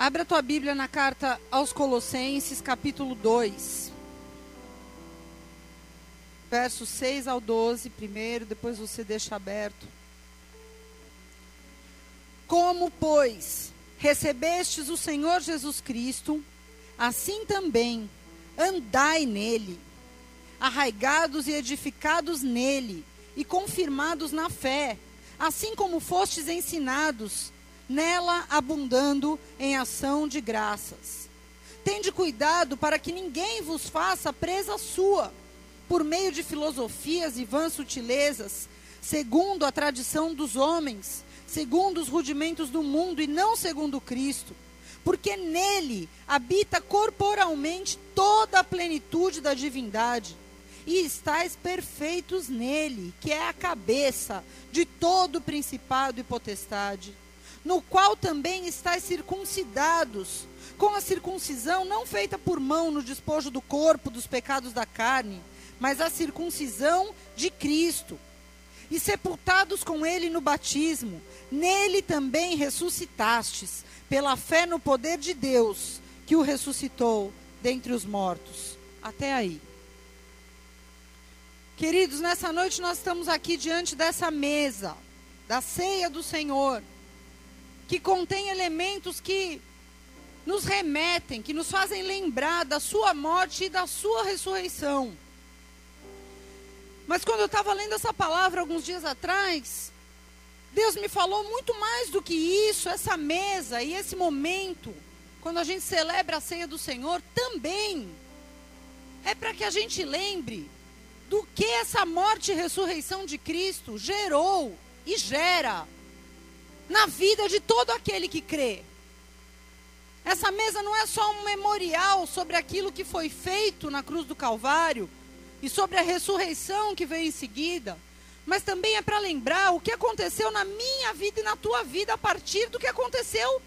Abra a tua Bíblia na carta aos Colossenses, capítulo 2. Versos 6 ao 12, primeiro, depois você deixa aberto. Como, pois, recebestes o Senhor Jesus Cristo, assim também andai nele, arraigados e edificados nele, e confirmados na fé, assim como fostes ensinados nela abundando em ação de graças. Tende cuidado para que ninguém vos faça presa sua, por meio de filosofias e vãs sutilezas, segundo a tradição dos homens, segundo os rudimentos do mundo e não segundo Cristo. Porque nele habita corporalmente toda a plenitude da divindade. E estáis perfeitos nele, que é a cabeça de todo principado e potestade no qual também estáis circuncidados, com a circuncisão não feita por mão no despojo do corpo dos pecados da carne, mas a circuncisão de Cristo. E sepultados com ele no batismo, nele também ressuscitastes, pela fé no poder de Deus, que o ressuscitou dentre os mortos. Até aí. Queridos, nessa noite nós estamos aqui diante dessa mesa, da ceia do Senhor que contém elementos que nos remetem, que nos fazem lembrar da sua morte e da sua ressurreição. Mas quando eu estava lendo essa palavra alguns dias atrás, Deus me falou muito mais do que isso, essa mesa e esse momento, quando a gente celebra a ceia do Senhor, também é para que a gente lembre do que essa morte e ressurreição de Cristo gerou e gera na vida de todo aquele que crê. Essa mesa não é só um memorial sobre aquilo que foi feito na cruz do Calvário e sobre a ressurreição que veio em seguida, mas também é para lembrar o que aconteceu na minha vida e na tua vida a partir do que aconteceu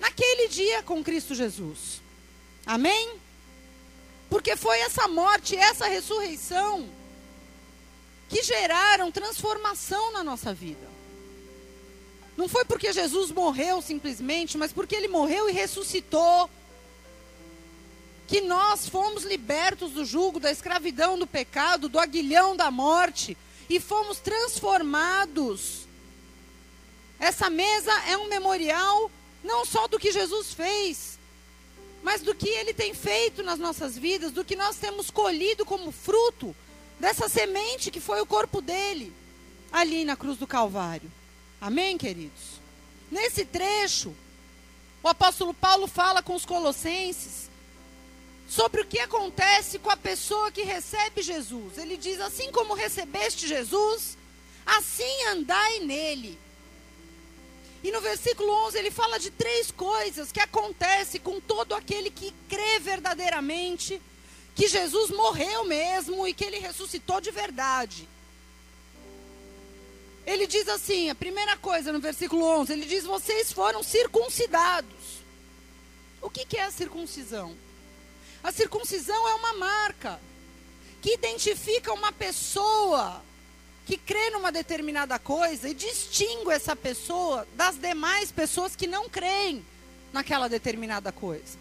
naquele dia com Cristo Jesus. Amém? Porque foi essa morte, essa ressurreição que geraram transformação na nossa vida. Não foi porque Jesus morreu simplesmente, mas porque ele morreu e ressuscitou. Que nós fomos libertos do jugo, da escravidão, do pecado, do aguilhão da morte e fomos transformados. Essa mesa é um memorial não só do que Jesus fez, mas do que ele tem feito nas nossas vidas, do que nós temos colhido como fruto dessa semente que foi o corpo dele ali na cruz do Calvário. Amém, queridos? Nesse trecho, o apóstolo Paulo fala com os colossenses sobre o que acontece com a pessoa que recebe Jesus. Ele diz: Assim como recebeste Jesus, assim andai nele. E no versículo 11 ele fala de três coisas que acontecem com todo aquele que crê verdadeiramente que Jesus morreu mesmo e que ele ressuscitou de verdade. Ele diz assim, a primeira coisa no versículo 11, ele diz: Vocês foram circuncidados. O que, que é a circuncisão? A circuncisão é uma marca que identifica uma pessoa que crê numa determinada coisa e distingue essa pessoa das demais pessoas que não creem naquela determinada coisa.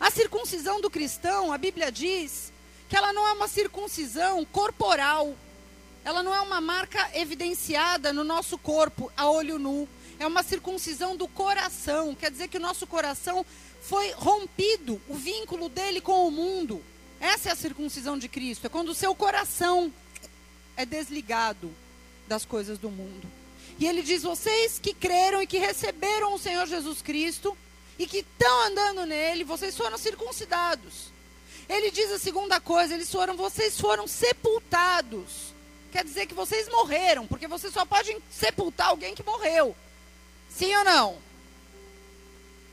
A circuncisão do cristão, a Bíblia diz que ela não é uma circuncisão corporal ela não é uma marca evidenciada no nosso corpo a olho nu. É uma circuncisão do coração. Quer dizer que o nosso coração foi rompido, o vínculo dele com o mundo. Essa é a circuncisão de Cristo. É quando o seu coração é desligado das coisas do mundo. E ele diz: vocês que creram e que receberam o Senhor Jesus Cristo e que estão andando nele, vocês foram circuncidados. Ele diz a segunda coisa: eles foram, vocês foram sepultados quer dizer que vocês morreram, porque você só pode sepultar alguém que morreu. Sim ou não?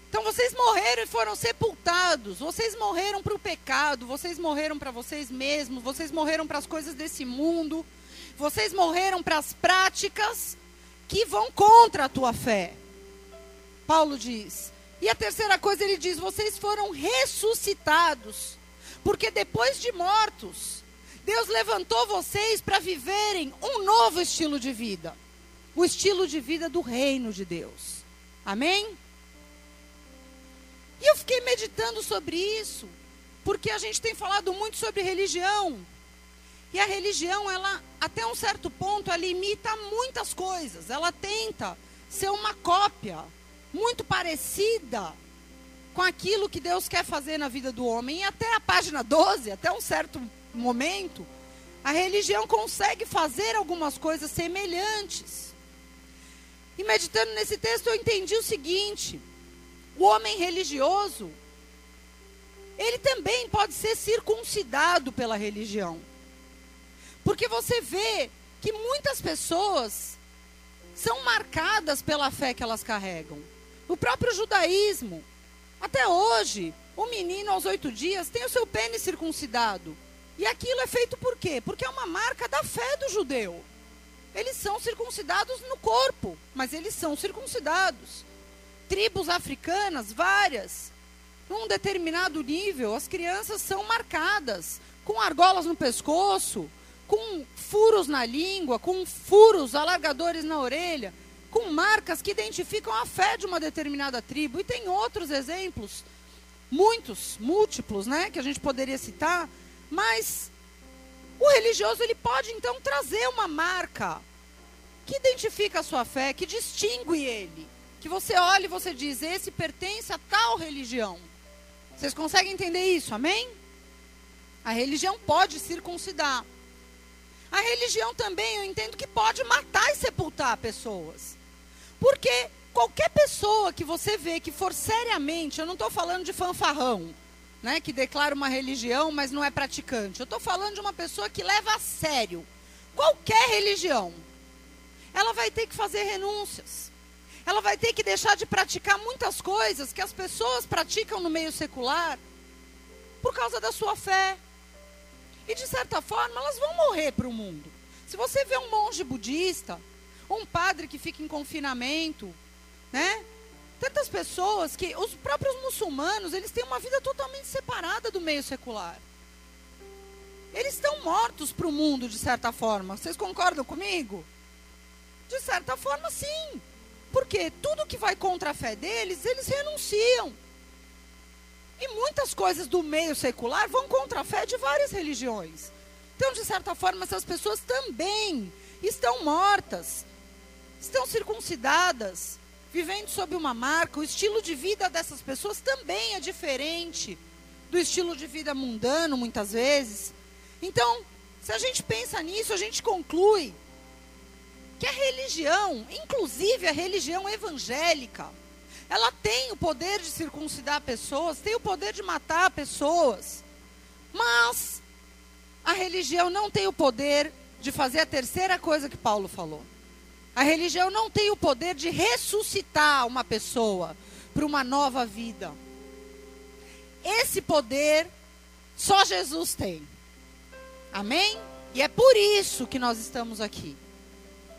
Então vocês morreram e foram sepultados. Vocês morreram para o pecado, vocês morreram para vocês mesmos, vocês morreram para as coisas desse mundo, vocês morreram para as práticas que vão contra a tua fé. Paulo diz. E a terceira coisa ele diz: vocês foram ressuscitados, porque depois de mortos, Deus levantou vocês para viverem um novo estilo de vida. O estilo de vida do reino de Deus. Amém? fiquei meditando sobre isso, porque a gente tem falado muito sobre religião. E a religião, ela, até um certo ponto, ela imita muitas coisas. Ela tenta ser uma cópia muito parecida com aquilo que Deus quer fazer na vida do homem. E até a página 12, até um certo momento, a religião consegue fazer algumas coisas semelhantes. E meditando nesse texto, eu entendi o seguinte: o homem religioso, ele também pode ser circuncidado pela religião. Porque você vê que muitas pessoas são marcadas pela fé que elas carregam. O próprio judaísmo, até hoje, o menino aos oito dias tem o seu pênis circuncidado. E aquilo é feito por quê? Porque é uma marca da fé do judeu. Eles são circuncidados no corpo, mas eles são circuncidados. Tribos africanas, várias, num determinado nível, as crianças são marcadas com argolas no pescoço, com furos na língua, com furos alargadores na orelha, com marcas que identificam a fé de uma determinada tribo. E tem outros exemplos, muitos, múltiplos, né, que a gente poderia citar, mas o religioso ele pode então trazer uma marca que identifica a sua fé, que distingue ele, que você olha e você diz: esse pertence a tal religião. Vocês conseguem entender isso? Amém? A religião pode circuncidar. A religião também, eu entendo que pode matar e sepultar pessoas. Porque qualquer pessoa que você vê que for seriamente, eu não estou falando de fanfarrão, né, que declara uma religião, mas não é praticante. Eu estou falando de uma pessoa que leva a sério qualquer religião. Ela vai ter que fazer renúncias. Ela vai ter que deixar de praticar muitas coisas que as pessoas praticam no meio secular por causa da sua fé. E de certa forma, elas vão morrer para o mundo. Se você vê um monge budista, um padre que fica em confinamento, né? Tantas pessoas que os próprios muçulmanos, eles têm uma vida totalmente separada do meio secular. Eles estão mortos para o mundo, de certa forma. Vocês concordam comigo? De certa forma, sim. Porque tudo que vai contra a fé deles, eles renunciam. E muitas coisas do meio secular vão contra a fé de várias religiões. Então, de certa forma, essas pessoas também estão mortas, estão circuncidadas, vivendo sob uma marca, o estilo de vida dessas pessoas também é diferente do estilo de vida mundano, muitas vezes. Então, se a gente pensa nisso, a gente conclui que a religião, inclusive a religião evangélica, ela tem o poder de circuncidar pessoas, tem o poder de matar pessoas. Mas a religião não tem o poder de fazer a terceira coisa que Paulo falou. A religião não tem o poder de ressuscitar uma pessoa para uma nova vida. Esse poder só Jesus tem. Amém? E é por isso que nós estamos aqui.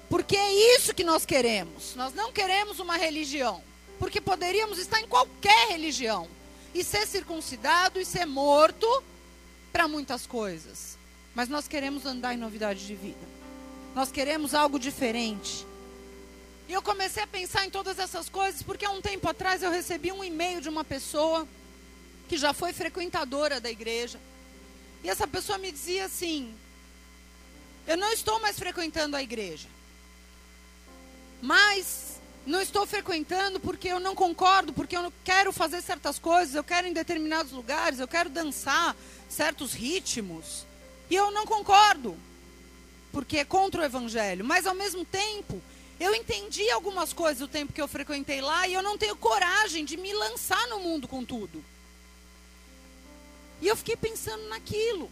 Porque é isso que nós queremos. Nós não queremos uma religião. Porque poderíamos estar em qualquer religião e ser circuncidado e ser morto para muitas coisas. Mas nós queremos andar em novidade de vida. Nós queremos algo diferente. E eu comecei a pensar em todas essas coisas porque há um tempo atrás eu recebi um e-mail de uma pessoa que já foi frequentadora da igreja. E essa pessoa me dizia assim: Eu não estou mais frequentando a igreja. Mas não estou frequentando porque eu não concordo, porque eu não quero fazer certas coisas, eu quero ir em determinados lugares, eu quero dançar certos ritmos. E eu não concordo porque é contra o evangelho, mas ao mesmo tempo, eu entendi algumas coisas o tempo que eu frequentei lá e eu não tenho coragem de me lançar no mundo com tudo. E eu fiquei pensando naquilo.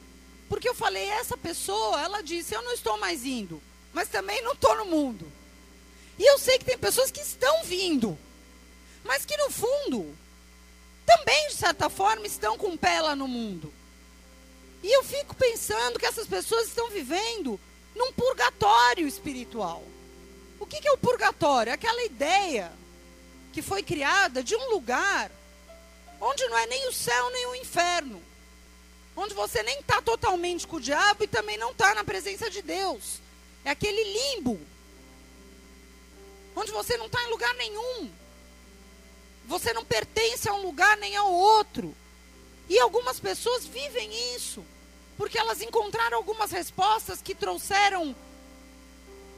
Porque eu falei, essa pessoa, ela disse, eu não estou mais indo, mas também não estou no mundo. E eu sei que tem pessoas que estão vindo, mas que no fundo, também de certa forma, estão com o pé lá no mundo. E eu fico pensando que essas pessoas estão vivendo num purgatório espiritual. O que, é o purgatório? Aquela ideia que foi criada de um lugar onde não é nem o céu nem o inferno. Onde você nem está totalmente com o diabo e também não está na presença de Deus. É aquele limbo. Onde você não está em lugar nenhum. você não pertence a um lugar nem ao outro. E algumas pessoas vivem isso, porque elas encontraram algumas respostas que trouxeram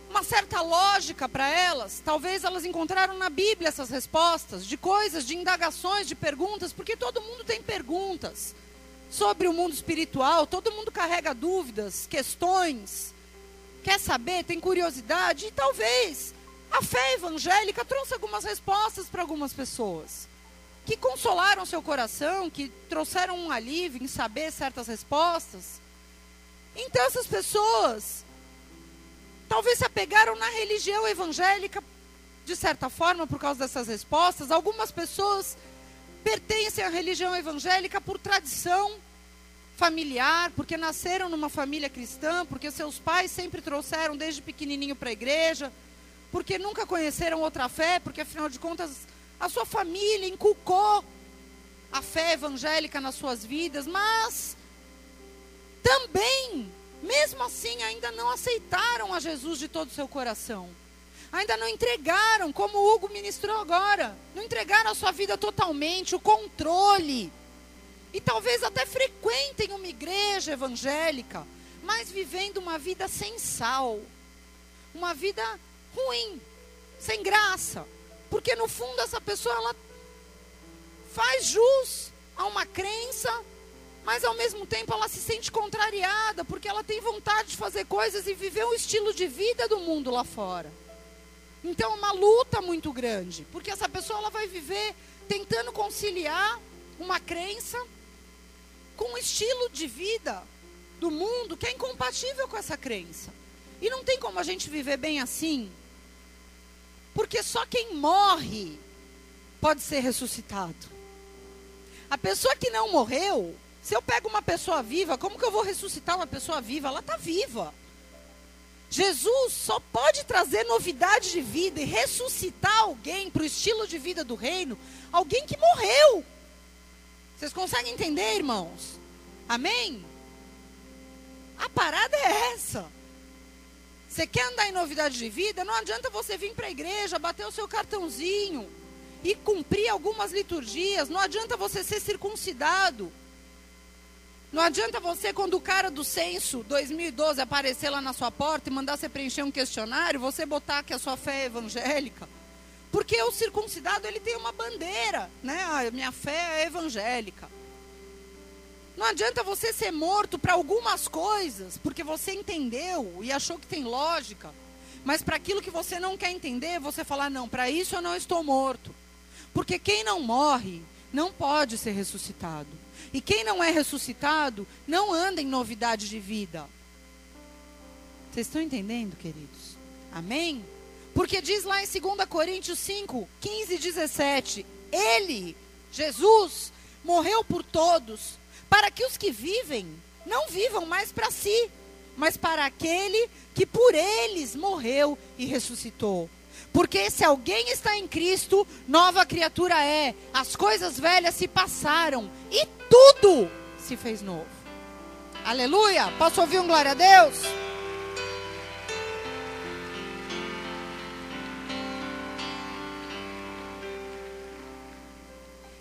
uma certa lógica para elas. Talvez elas encontraram na Bíblia essas respostas, de coisas, de indagações, de perguntas, porque todo mundo tem perguntas sobre o mundo espiritual, todo mundo carrega dúvidas, questões, quer saber, tem curiosidade, e talvez a fé evangélica trouxe algumas respostas para algumas pessoas que consolaram seu coração, que trouxeram um alívio em saber certas respostas. Então essas pessoas talvez se apegaram na religião evangélica de certa forma por causa dessas respostas. Algumas pessoas pertencem à religião evangélica por tradição familiar, porque nasceram numa família cristã, porque seus pais sempre trouxeram desde pequenininho para a igreja, porque nunca conheceram outra fé, porque afinal de contas a sua família inculcou a fé evangélica nas suas vidas, mas também, mesmo assim, ainda não aceitaram a Jesus de todo o seu coração. Ainda não entregaram, como o Hugo ministrou agora, não entregaram a sua vida totalmente, o controle. E talvez até frequentem uma igreja evangélica, mas vivendo uma vida sem sal, uma vida ruim, sem graça. Porque no fundo essa pessoa ela faz jus a uma crença, mas ao mesmo tempo ela se sente contrariada, porque ela tem vontade de fazer coisas e viver um estilo de vida do mundo lá fora. Então é uma luta muito grande, porque essa pessoa ela vai viver tentando conciliar uma crença com um estilo de vida do mundo que é incompatível com essa crença. E não tem como a gente viver bem assim, porque só quem morre pode ser ressuscitado. A pessoa que não morreu, se eu pego uma pessoa viva, como que eu vou ressuscitar uma pessoa viva? Ela está viva. Jesus só pode trazer novidade de vida e ressuscitar alguém para o estilo de vida do reino, alguém que morreu. Vocês conseguem entender, irmãos? Amém? A parada é essa. Você quer andar em novidade de vida? Não adianta você vir para a igreja, bater o seu cartãozinho e cumprir algumas liturgias. Não adianta você ser circuncidado. Não adianta você, quando o cara do censo 2012 aparecer lá na sua porta e mandar você preencher um questionário, você botar que a sua fé é evangélica. Porque o circuncidado ele tem uma bandeira, né? A minha fé é evangélica. Não adianta você ser morto para algumas coisas, porque você entendeu e achou que tem lógica. Mas para aquilo que você não quer entender, você falar: não, para isso eu não estou morto. Porque quem não morre não pode ser ressuscitado. E quem não é ressuscitado não anda em novidade de vida. Vocês estão entendendo, queridos? Amém? Porque diz lá em 2 Coríntios 5, 15 e 17: Ele, Jesus, morreu por todos para que os que vivem não vivam mais para si, mas para aquele que por eles morreu e ressuscitou. Porque se alguém está em Cristo, nova criatura é. As coisas velhas se passaram e tudo se fez novo. Aleluia! Posso ouvir um glória a Deus?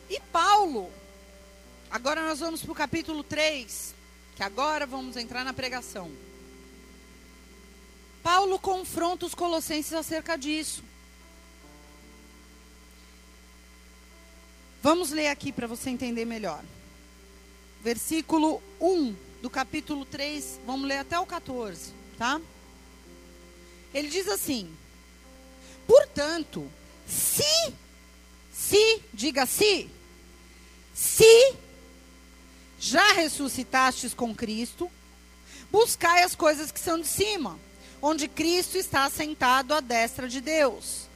E Paulo, Agora nós vamos para o capítulo 3, que agora vamos entrar na pregação. Paulo confronta os colossenses acerca disso. Vamos ler aqui para você entender melhor. Versículo 1 do capítulo 3, vamos ler até o 14, tá? Ele diz assim: Portanto, se, se, diga se, se já ressuscitastes com Cristo, buscai as coisas que são de cima, onde Cristo está sentado à destra de Deus.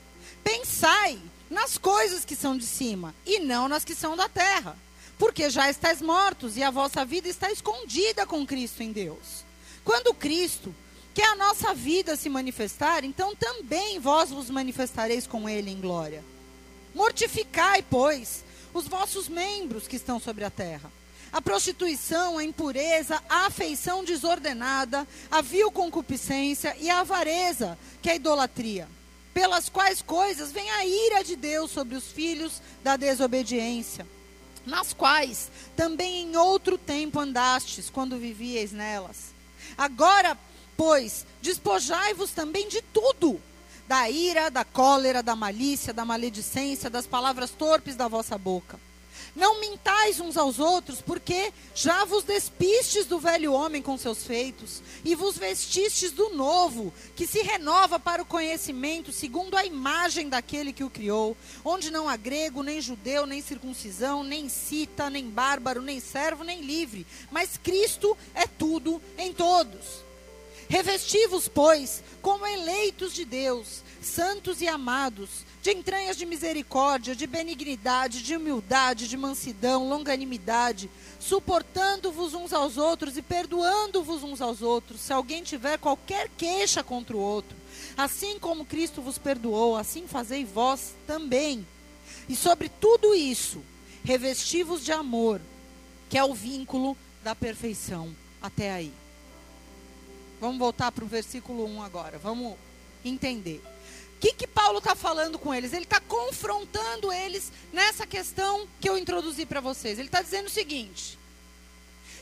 Pensai nas coisas que são de cima e não nas que são da terra, porque já estáis mortos e a vossa vida está escondida com Cristo em Deus. Quando Cristo, que a nossa vida, se manifestar, então também vós vos manifestareis com Ele em glória. Mortificai, pois, os vossos membros que estão sobre a terra a prostituição, a impureza, a afeição desordenada, a vil concupiscência e a avareza, que é a idolatria. pelas quais coisas vem a ira de Deus sobre os filhos da desobediência, nas quais também em outro tempo andastes, quando vivieis nelas. Agora, pois, despojai-vos também de tudo: da ira, da cólera, da malícia, da maledicência, das palavras torpes da vossa boca não mintais uns aos outros, porque já vos despistes do velho homem com seus feitos, e vos vestistes do novo, que se renova para o conhecimento, segundo a imagem daquele que o criou, onde não há grego, nem judeu, nem circuncisão, nem cita, nem bárbaro, nem servo, nem livre, mas Cristo é tudo em todos. Revesti-vos, pois, como eleitos de Deus, santos e amados, de entranhas de misericórdia, de benignidade, de humildade, de mansidão, longanimidade, suportando-vos uns aos outros e perdoando-vos uns aos outros, se alguém tiver qualquer queixa contra o outro. Assim como Cristo vos perdoou, assim fazei vós também. E sobre tudo isso, revesti-vos de amor, que é o vínculo da perfeição. Até aí. Vamos voltar para o versículo 1 agora. Vamos entender. Que, que Paulo está falando com eles? Ele está confrontando eles nessa questão que eu introduzi para vocês. Ele está dizendo o seguinte: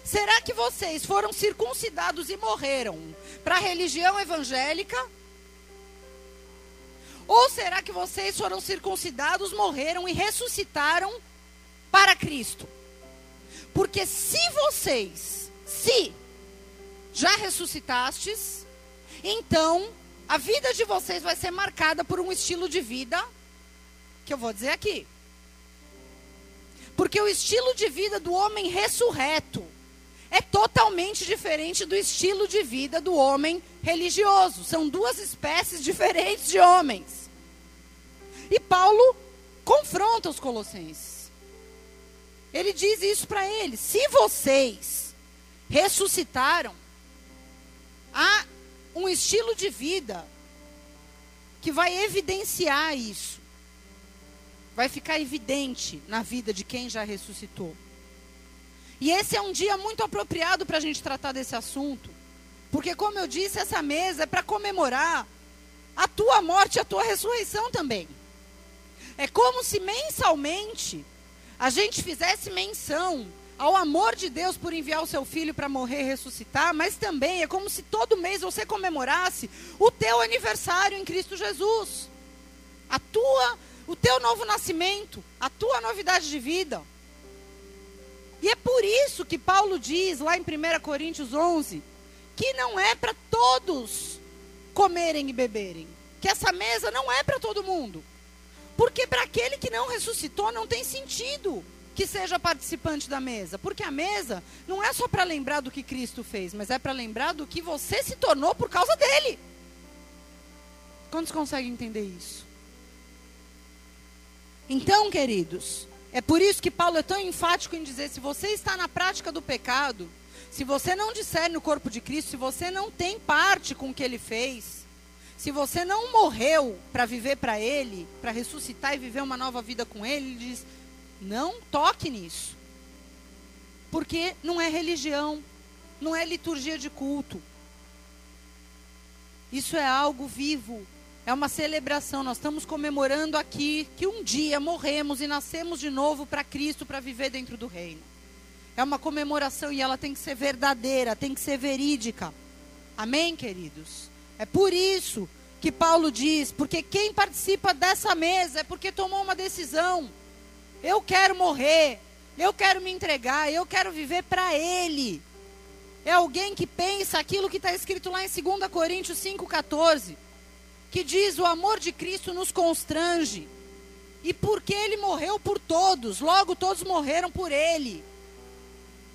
será que vocês foram circuncidados e morreram para a religião evangélica? Ou será que vocês foram circuncidados, morreram e ressuscitaram para Cristo? Porque se vocês, se já ressuscitastes, então a vida de vocês vai ser marcada por um estilo de vida que eu vou dizer aqui. Porque o estilo de vida do homem ressurreto é totalmente diferente do estilo de vida do homem religioso. São duas espécies diferentes de homens. E Paulo confronta os colossenses. Ele diz isso para eles: se vocês ressuscitaram, há um estilo de vida que vai evidenciar isso. Vai ficar evidente na vida de quem já ressuscitou. E esse é um dia muito apropriado para a gente tratar desse assunto. Porque, como eu disse, essa mesa é para comemorar a tua morte e a tua ressurreição também. É como se mensalmente a gente fizesse menção ao amor de Deus por enviar o seu filho para morrer e ressuscitar, mas também é como se todo mês você comemorasse o teu aniversário em Cristo Jesus. A tua, o teu novo nascimento, a tua novidade de vida. E é por isso que Paulo diz lá em 1 Coríntios 11 que não é para todos comerem e beberem, que essa mesa não é para todo mundo. Porque para aquele que não ressuscitou não tem sentido que seja participante da mesa. Porque a mesa não é só para lembrar do que Cristo fez, mas é para lembrar do que você se tornou por causa dele. Quantos conseguem entender isso? Então, queridos, é por isso que Paulo é tão enfático em dizer: se você está na prática do pecado, se você não discerne o corpo de Cristo, se você não tem parte com o que ele fez, se você não morreu para viver para ele, para ressuscitar e viver uma nova vida com ele, ele diz: não toque nisso. Porque não é religião, não é liturgia de culto. Isso é algo vivo, é uma celebração. Nós estamos comemorando aqui que um dia morremos e nascemos de novo para Cristo para viver dentro do reino. É uma comemoração e ela tem que ser verdadeira, tem que ser verídica. Amém, queridos? É por isso que Paulo diz: porque quem participa dessa mesa é porque tomou uma decisão. Eu quero morrer. Eu quero me entregar. Eu quero viver para Ele. É alguém que pensa aquilo que está escrito lá em 2 Coríntios 5,14. Que diz: O amor de Cristo nos constrange. E porque Ele morreu por todos, logo todos morreram por Ele.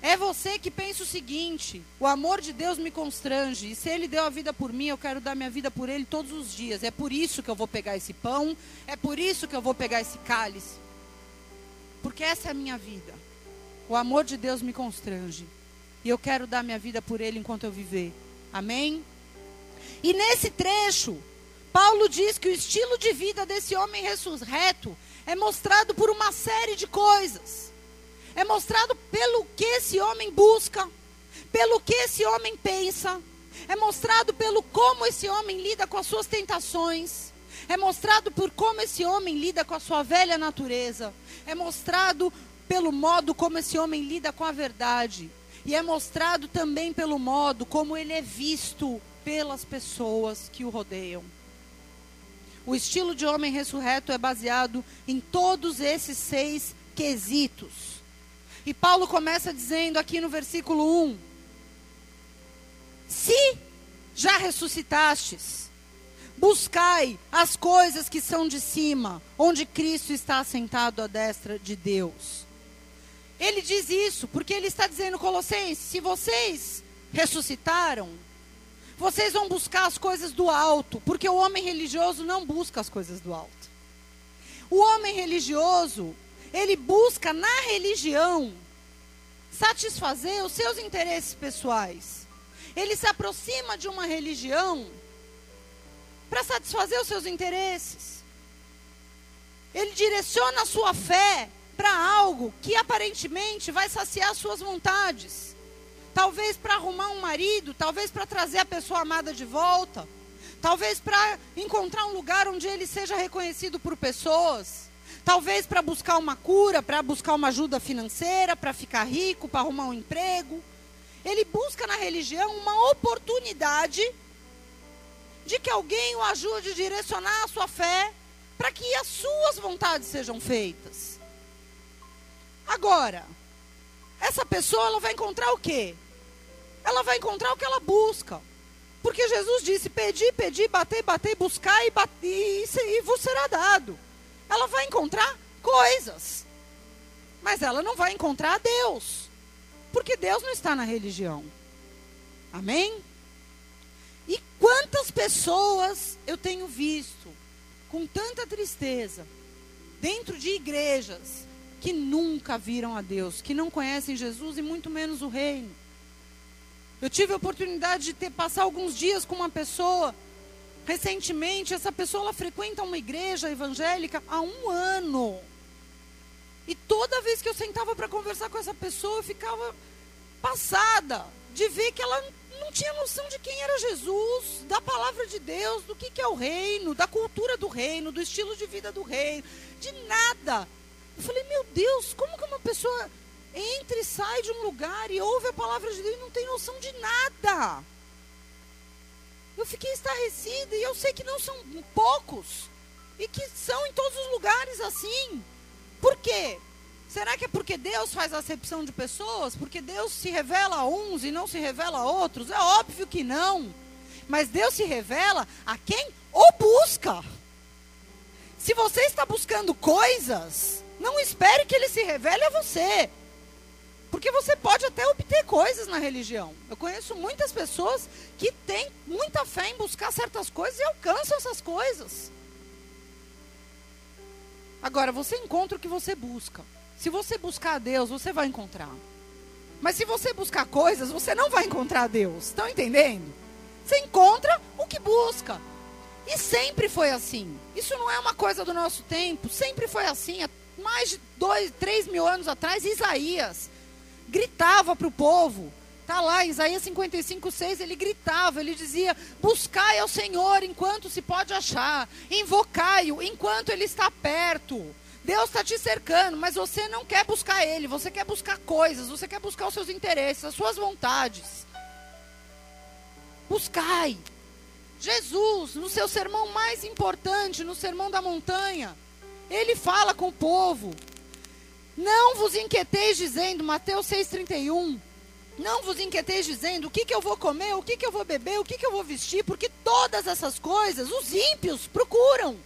É você que pensa o seguinte: o amor de Deus me constrange, e se Ele deu a vida por mim, eu quero dar minha vida por Ele todos os dias. É por isso que eu vou pegar esse pão, é por isso que eu vou pegar esse cálice. Porque essa é a minha vida. O amor de Deus me constrange. E eu quero dar minha vida por Ele enquanto eu viver. Amém? E nesse trecho, Paulo diz que o estilo de vida desse homem ressurreto é mostrado por uma série de coisas. É mostrado pelo que esse homem busca, pelo que esse homem pensa, é mostrado pelo como esse homem lida com as suas tentações, É mostrado por como esse homem lida com a sua velha natureza. É mostrado pelo modo como esse homem lida com a verdade. E é mostrado também pelo modo como ele é visto pelas pessoas que o rodeiam. O estilo de homem ressurreto é baseado em todos esses seis quesitos. E Paulo começa dizendo aqui no versículo 1: Se já ressuscitastes, buscai as coisas que são de cima, onde Cristo está assentado à destra de Deus. Ele diz isso porque ele está dizendo, Colossenses, se vocês ressuscitaram, vocês vão buscar as coisas do alto, porque o homem religioso não busca as coisas do alto. O homem religioso, ele busca na religião satisfazer os seus interesses pessoais. Ele se aproxima de uma religião para satisfazer os seus interesses. Ele direciona a sua fé para algo que aparentemente vai saciar suas vontades. Talvez para arrumar um marido, talvez para trazer a pessoa amada de volta, talvez para encontrar um lugar onde ele seja reconhecido por pessoas, talvez para buscar uma cura, para buscar uma ajuda financeira, para ficar rico, para arrumar um emprego. Ele busca na religião uma oportunidade de que alguém o ajude a direcionar a sua fé para que as suas vontades sejam feitas. Agora, essa pessoa ela vai encontrar o quê? ela vai encontrar o que ela busca. Porque Jesus disse: pedi, pedi, batei, batei, buscar e, bate, e, e vos será dado. Ela vai encontrar coisas. Mas ela não vai encontrar Deus. Porque Deus não está na religião. Amém? Quantas pessoas eu tenho visto com tanta tristeza dentro de igrejas que nunca viram a Deus, que não conhecem Jesus e muito menos o reino. Eu tive a oportunidade de ter passar alguns dias com uma pessoa. Recentemente, essa pessoa ela frequenta uma igreja evangélica há um ano. E toda vez que eu sentava para conversar com essa pessoa, eu ficava passada de ver que ela não tinha noção de quem era Jesus, da palavra de Deus, do que, que é o reino, da cultura do reino, do estilo de vida do reino, de nada. Eu falei, meu Deus, como que uma pessoa entra e sai de um lugar e ouve a palavra de Deus e não tem noção de nada. Eu fiquei estarrecida e eu sei que não são poucos e que são em todos os lugares assim. Por quê? Será que é porque Deus faz acepção de pessoas? Porque Deus se revela a uns e não se revela a outros? É óbvio que não. Mas Deus se revela a quem o busca. Se você está buscando coisas, não espere que ele se revele a você. Porque você pode até obter coisas na religião. Eu conheço muitas pessoas que têm muita fé em buscar certas coisas e alcançam essas coisas. Agora, você encontra o que você busca. Se você buscar Deus, você vai encontrar. Mas se você buscar coisas, você não vai encontrar Deus. Estão entendendo? Você encontra o que busca. E sempre foi assim. Isso não é uma coisa do nosso tempo. Sempre foi assim. Há mais de dois, três mil anos atrás, Isaías gritava para o povo. Está lá, Isaías 55, 6, ele gritava, ele dizia: Buscai ao Senhor enquanto se pode achar, invocai-o enquanto ele está perto. Deus está te cercando, mas você não quer buscar Ele, você quer buscar coisas, você quer buscar os seus interesses, as suas vontades. Buscai. Jesus, no seu sermão mais importante, no sermão da montanha, ele fala com o povo: não vos inquieteis dizendo, Mateus 6,31. Não vos inquieteis dizendo o que, que eu vou comer, o que, que eu vou beber, o que, que eu vou vestir, porque todas essas coisas os ímpios procuram.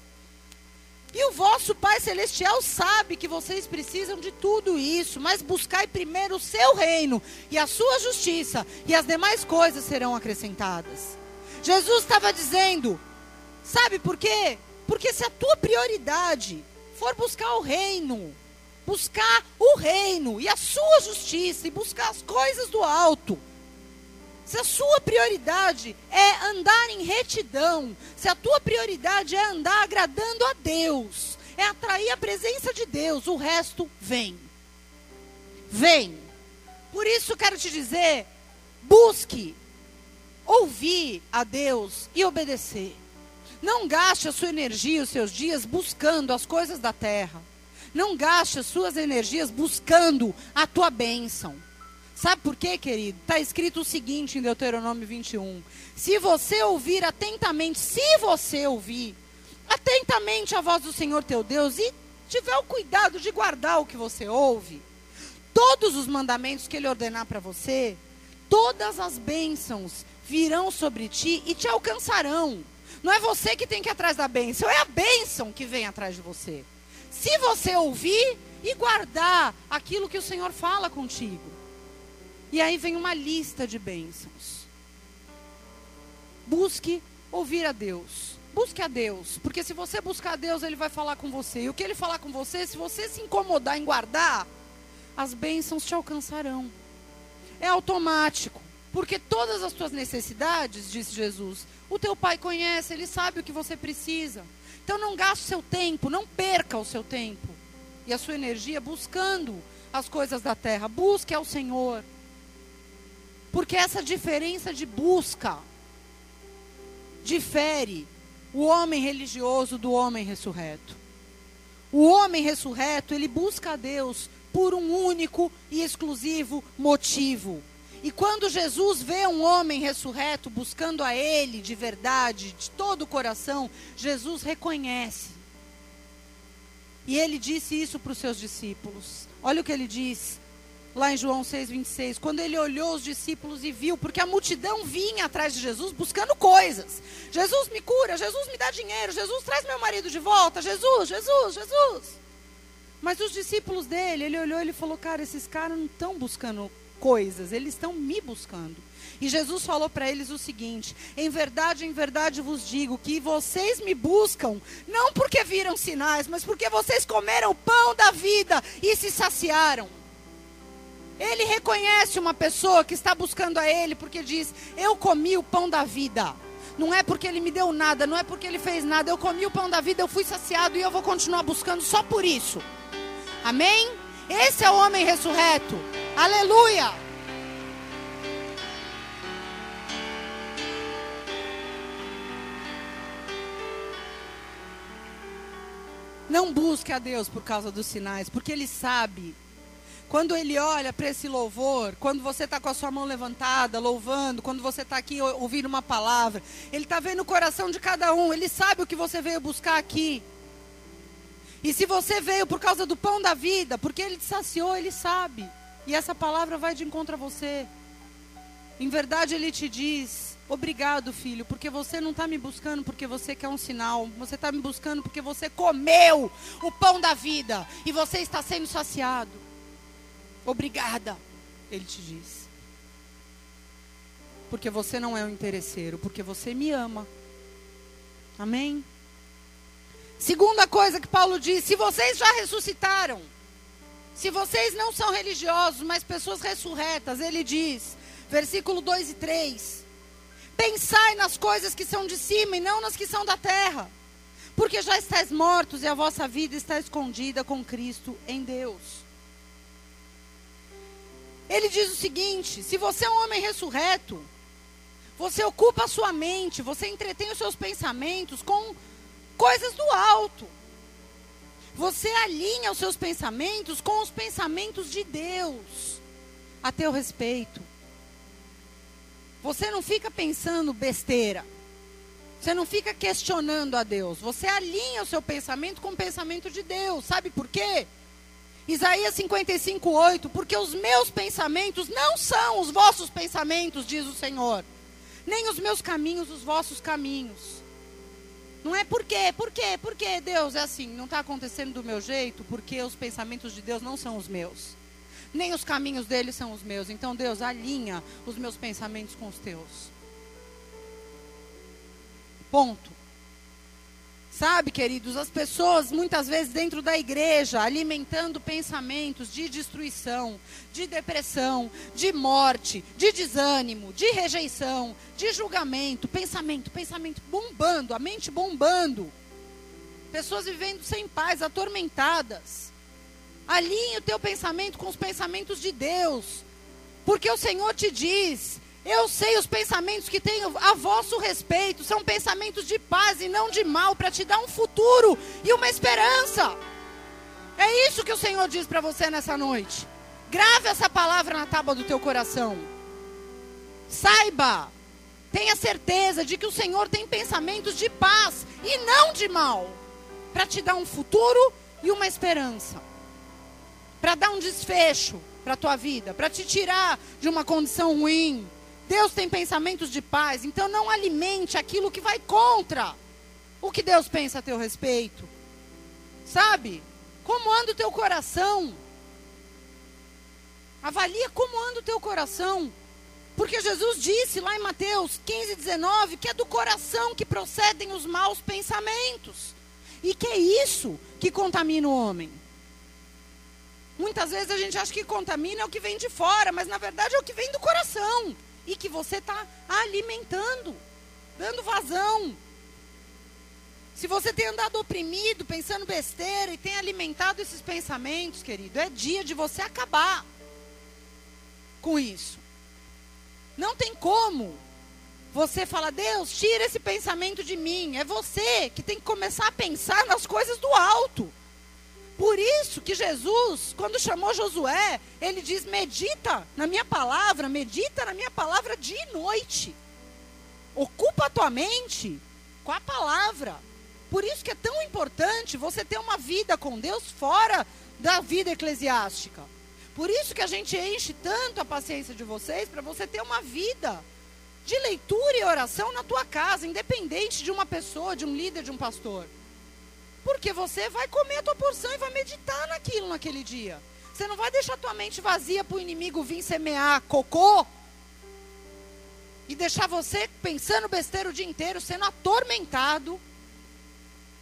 E o vosso Pai Celestial sabe que vocês precisam de tudo isso, mas buscai primeiro o seu reino e a sua justiça, e as demais coisas serão acrescentadas. Jesus estava dizendo, sabe por quê? Porque se a tua prioridade for buscar o reino, buscar o reino e a sua justiça e buscar as coisas do alto. Se a sua prioridade é andar em retidão, se a tua prioridade é andar agradando a Deus, é atrair a presença de Deus, o resto vem. Vem. Por isso quero te dizer, busque ouvir a Deus e obedecer. Não gaste a sua energia, os seus dias buscando as coisas da terra. Não gaste as suas energias buscando a tua bênção. Sabe por quê, querido? Está escrito o seguinte em Deuteronômio 21. Se você ouvir atentamente, se você ouvir atentamente a voz do Senhor teu Deus e tiver o cuidado de guardar o que você ouve, todos os mandamentos que ele ordenar para você, todas as bênçãos virão sobre ti e te alcançarão. Não é você que tem que ir atrás da bênção, é a bênção que vem atrás de você. Se você ouvir e guardar aquilo que o Senhor fala contigo. E aí vem uma lista de bênçãos. Busque ouvir a Deus. Busque a Deus. Porque se você buscar a Deus, Ele vai falar com você. E o que Ele falar com você, se você se incomodar em guardar, as bênçãos te alcançarão. É automático. Porque todas as tuas necessidades, disse Jesus, o teu pai conhece, ele sabe o que você precisa. Então não gaste seu tempo, não perca o seu tempo e a sua energia buscando as coisas da terra. Busque ao Senhor. Porque essa diferença de busca difere o homem religioso do homem ressurreto. O homem ressurreto, ele busca a Deus por um único e exclusivo motivo. E quando Jesus vê um homem ressurreto buscando a Ele de verdade, de todo o coração, Jesus reconhece. E ele disse isso para os seus discípulos. Olha o que ele diz lá em João 6,26. Quando ele olhou os discípulos e viu, porque a multidão vinha atrás de Jesus buscando coisas. Jesus me cura, Jesus me dá dinheiro, Jesus traz meu marido de volta, Jesus, Jesus, Jesus. Mas os discípulos dele, ele olhou e falou: Cara, esses caras não estão buscando coisas, eles estão me buscando. E Jesus falou para eles o seguinte: Em verdade, em verdade vos digo que vocês me buscam, não porque viram sinais, mas porque vocês comeram o pão da vida e se saciaram. Ele reconhece uma pessoa que está buscando a Ele, porque diz: Eu comi o pão da vida. Não é porque Ele me deu nada, não é porque Ele fez nada. Eu comi o pão da vida, eu fui saciado e eu vou continuar buscando só por isso. Amém? Esse é o homem ressurreto. Aleluia! Não busque a Deus por causa dos sinais, porque Ele sabe. Quando Ele olha para esse louvor, quando você está com a sua mão levantada, louvando, quando você está aqui ouvindo uma palavra, Ele está vendo o coração de cada um, Ele sabe o que você veio buscar aqui. E se você veio por causa do pão da vida, porque Ele te saciou, Ele sabe. E essa palavra vai de encontro a você. Em verdade, ele te diz: Obrigado, filho, porque você não está me buscando porque você quer um sinal. Você está me buscando porque você comeu o pão da vida e você está sendo saciado. Obrigada, ele te diz. Porque você não é um interesseiro, porque você me ama. Amém? Segunda coisa que Paulo diz: se vocês já ressuscitaram, se vocês não são religiosos, mas pessoas ressurretas, ele diz, versículo 2 e 3: Pensai nas coisas que são de cima e não nas que são da terra, porque já estáis mortos e a vossa vida está escondida com Cristo em Deus. Ele diz o seguinte: se você é um homem ressurreto, você ocupa a sua mente, você entretém os seus pensamentos com coisas do alto. Você alinha os seus pensamentos com os pensamentos de Deus a teu respeito. Você não fica pensando besteira. Você não fica questionando a Deus. Você alinha o seu pensamento com o pensamento de Deus. Sabe por quê? Isaías 55, 8. Porque os meus pensamentos não são os vossos pensamentos, diz o Senhor. Nem os meus caminhos, os vossos caminhos. Não é por quê, por quê, por quê, Deus é assim, não está acontecendo do meu jeito, porque os pensamentos de Deus não são os meus. Nem os caminhos dele são os meus. Então, Deus, alinha os meus pensamentos com os teus. Ponto. Sabe, queridos, as pessoas muitas vezes dentro da igreja alimentando pensamentos de destruição, de depressão, de morte, de desânimo, de rejeição, de julgamento, pensamento, pensamento bombando, a mente bombando. Pessoas vivendo sem paz, atormentadas. Alinhe o teu pensamento com os pensamentos de Deus. Porque o Senhor te diz: Eu sei os pensamentos que tenho a vosso respeito, são pensamentos de paz e não de mal, para te dar um futuro e uma esperança. É isso que o Senhor diz para você nessa noite. Grave essa palavra na tábua do teu coração. Saiba, tenha certeza de que o Senhor tem pensamentos de paz e não de mal, para te dar um futuro e uma esperança, para dar um desfecho para a tua vida, para te tirar de uma condição ruim. Deus tem pensamentos de paz, então não alimente aquilo que vai contra o que Deus pensa a teu respeito. Sabe? Como anda o teu coração? Avalia como anda o teu coração. Porque Jesus disse lá em Mateus 15, 19 que é do coração que procedem os maus pensamentos. E que é isso que contamina o homem. Muitas vezes a gente acha que contamina é o que vem de fora, mas na verdade é o que vem do coração. E que você está alimentando, dando vazão. Se você tem andado oprimido, pensando besteira e tem alimentado esses pensamentos, querido, é dia de você acabar com isso. Não tem como você falar, Deus, tira esse pensamento de mim. É você que tem que começar a pensar nas coisas do alto. Por isso que Jesus, quando chamou Josué, ele diz: medita na minha palavra, medita na minha palavra dia e noite. Ocupa a tua mente com a palavra. Por isso que é tão importante você ter uma vida com Deus fora da vida eclesiástica. Por isso que a gente enche tanto a paciência de vocês para você ter uma vida de leitura e oração na tua casa, independente de uma pessoa, de um líder, de um pastor. Porque você vai comer a tua porção e vai meditar naquilo naquele dia. Você não vai deixar tua mente vazia para o inimigo vir semear cocô e deixar você pensando besteira o dia inteiro, sendo atormentado,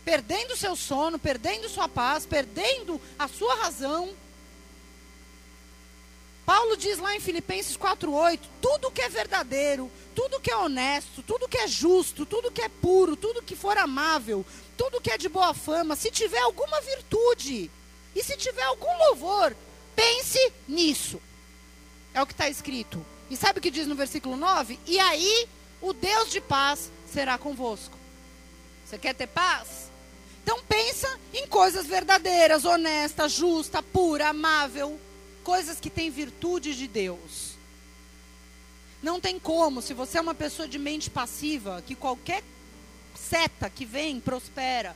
perdendo seu sono, perdendo sua paz, perdendo a sua razão Paulo diz lá em Filipenses 4:8, tudo que é verdadeiro, tudo que é honesto, tudo que é justo, tudo que é puro, tudo que for amável, tudo que é de boa fama, se tiver alguma virtude e se tiver algum louvor, pense nisso. É o que está escrito. E sabe o que diz no versículo 9? E aí o Deus de paz será convosco. Você quer ter paz? Então pensa em coisas verdadeiras, honestas, justa, pura, amável, coisas que têm virtude de Deus. Não tem como, se você é uma pessoa de mente passiva, que qualquer seta que vem prospera.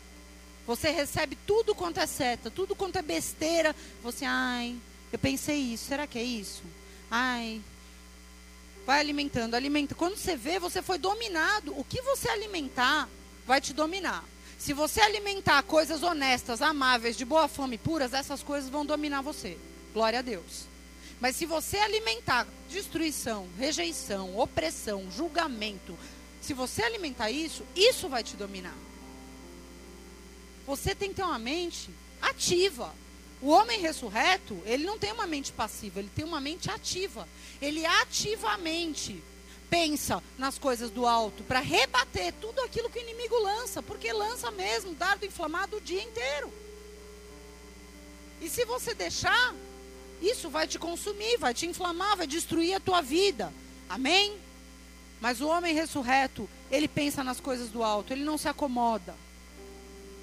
Você recebe tudo quanto é seta, tudo quanto é besteira. Você, ai, eu pensei isso, será que é isso? Ai, vai alimentando, alimenta. Quando você vê, você foi dominado. O que você alimentar vai te dominar. Se você alimentar coisas honestas, amáveis, de boa fome puras, essas coisas vão dominar você. Glória a Deus. Mas se você alimentar destruição, rejeição, opressão, julgamento, se você alimentar isso, isso vai te dominar. Você tem que ter uma mente ativa. O homem ressurreto, ele não tem uma mente passiva, ele tem uma mente ativa. Ele ativamente pensa nas coisas do alto para rebater tudo aquilo que o inimigo lança, porque lança mesmo dardo inflamado o dia inteiro. E se você deixar, isso vai te consumir, vai te inflamar, vai destruir a tua vida. Amém? Mas o homem ressurreto, ele pensa nas coisas do alto, ele não se acomoda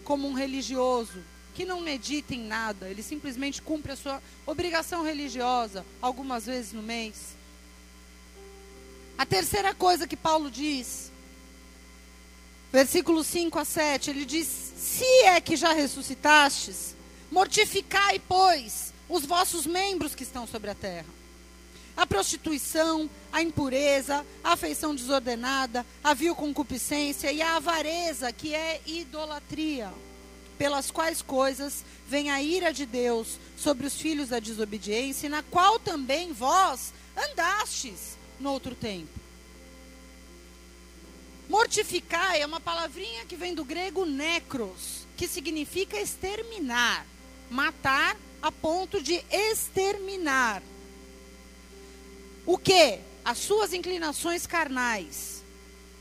como um religioso que não medita em nada, ele simplesmente cumpre a sua obrigação religiosa algumas vezes no mês. A terceira coisa que Paulo diz, versículos 5 a 7, ele diz: Se é que já ressuscitastes, mortificai, pois, os vossos membros que estão sobre a terra. A prostituição, a impureza, a afeição desordenada, a vil concupiscência e a avareza, que é idolatria, pelas quais coisas vem a ira de Deus sobre os filhos da desobediência, na qual também vós andastes no outro tempo. Mortificar é uma palavrinha que vem do grego necros, que significa exterminar, matar a ponto de exterminar. O que? As suas inclinações carnais.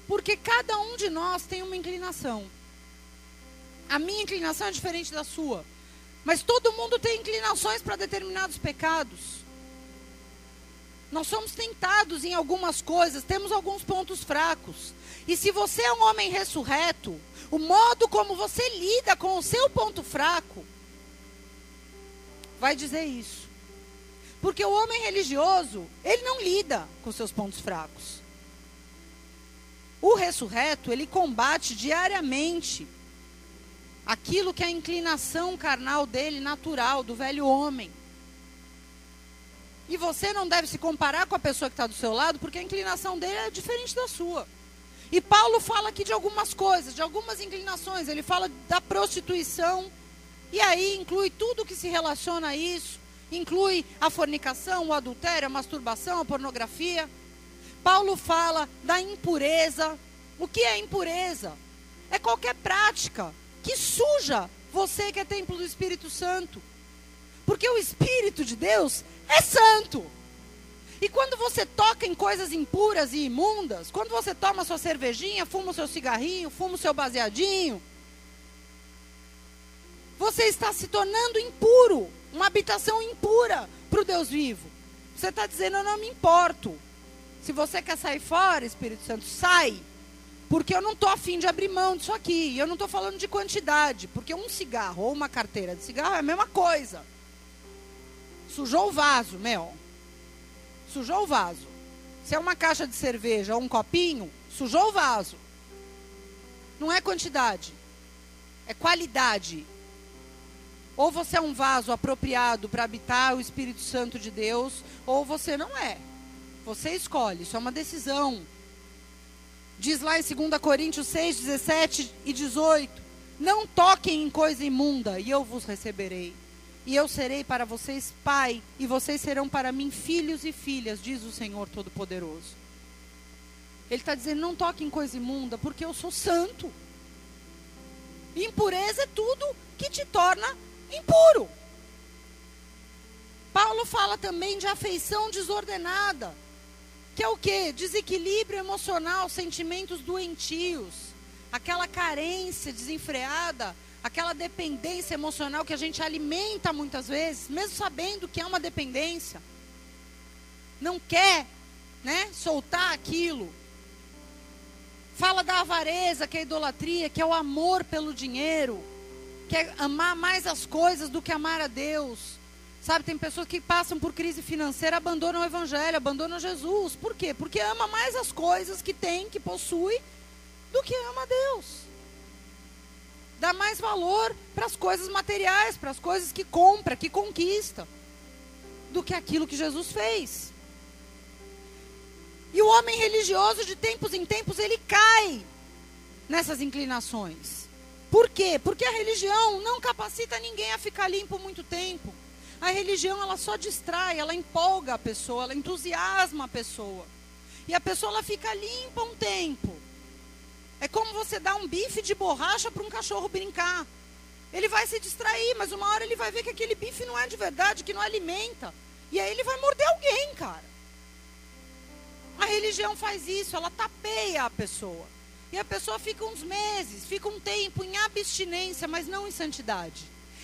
Porque cada um de nós tem uma inclinação. A minha inclinação é diferente da sua. Mas todo mundo tem inclinações para determinados pecados. Nós somos tentados em algumas coisas, temos alguns pontos fracos. E se você é um homem ressurreto, o modo como você lida com o seu ponto fraco vai dizer isso. Porque o homem religioso, ele não lida com seus pontos fracos. O ressurreto, ele combate diariamente aquilo que é a inclinação carnal dele, natural, do velho homem. E você não deve se comparar com a pessoa que está do seu lado, porque a inclinação dele é diferente da sua. E Paulo fala aqui de algumas coisas, de algumas inclinações. Ele fala da prostituição, e aí inclui tudo que se relaciona a isso. Inclui a fornicação, o adultério, a masturbação, a pornografia. Paulo fala da impureza. O que é impureza? É qualquer prática que suja você que é templo do Espírito Santo. Porque o Espírito de Deus é santo. E quando você toca em coisas impuras e imundas, quando você toma sua cervejinha, fuma o seu cigarrinho, fuma o seu baseadinho, você está se tornando impuro, uma habitação impura para o Deus vivo. Você está dizendo, eu não me importo. Se você quer sair fora, Espírito Santo, sai. Porque eu não estou afim de abrir mão disso aqui. E eu não estou falando de quantidade. Porque um cigarro ou uma carteira de cigarro é a mesma coisa. Sujou o vaso, meu. Sujou o vaso. Se é uma caixa de cerveja ou um copinho, sujou o vaso. Não é quantidade. É qualidade. Ou você é um vaso apropriado para habitar o Espírito Santo de Deus, ou você não é. Você escolhe, isso é uma decisão. Diz lá em 2 Coríntios 6, 17 e 18: Não toquem em coisa imunda, e eu vos receberei. E eu serei para vocês pai, e vocês serão para mim filhos e filhas, diz o Senhor Todo-Poderoso. Ele está dizendo: não toque em coisa imunda, porque eu sou santo. Impureza é tudo que te torna impuro. Paulo fala também de afeição desordenada, que é o que? Desequilíbrio emocional, sentimentos doentios, aquela carência desenfreada, aquela dependência emocional que a gente alimenta muitas vezes, mesmo sabendo que é uma dependência. Não quer, né, soltar aquilo. Fala da avareza, que é a idolatria, que é o amor pelo dinheiro quer amar mais as coisas do que amar a Deus. Sabe, tem pessoas que passam por crise financeira, abandonam o evangelho, abandonam Jesus. Por quê? Porque ama mais as coisas que tem, que possui, do que ama a Deus. Dá mais valor para as coisas materiais, para as coisas que compra, que conquista, do que aquilo que Jesus fez. E o homem religioso, de tempos em tempos, ele cai nessas inclinações. Por quê? Porque a religião não capacita ninguém a ficar limpo muito tempo. A religião ela só distrai, ela empolga a pessoa, ela entusiasma a pessoa. E a pessoa ela fica limpa um tempo. É como você dar um bife de borracha para um cachorro brincar. Ele vai se distrair, mas uma hora ele vai ver que aquele bife não é de verdade, que não alimenta. E aí ele vai morder alguém, cara. A religião faz isso, ela tapeia a pessoa. E a pessoa fica uns meses, fica um tempo em abstinência, mas não em santidade.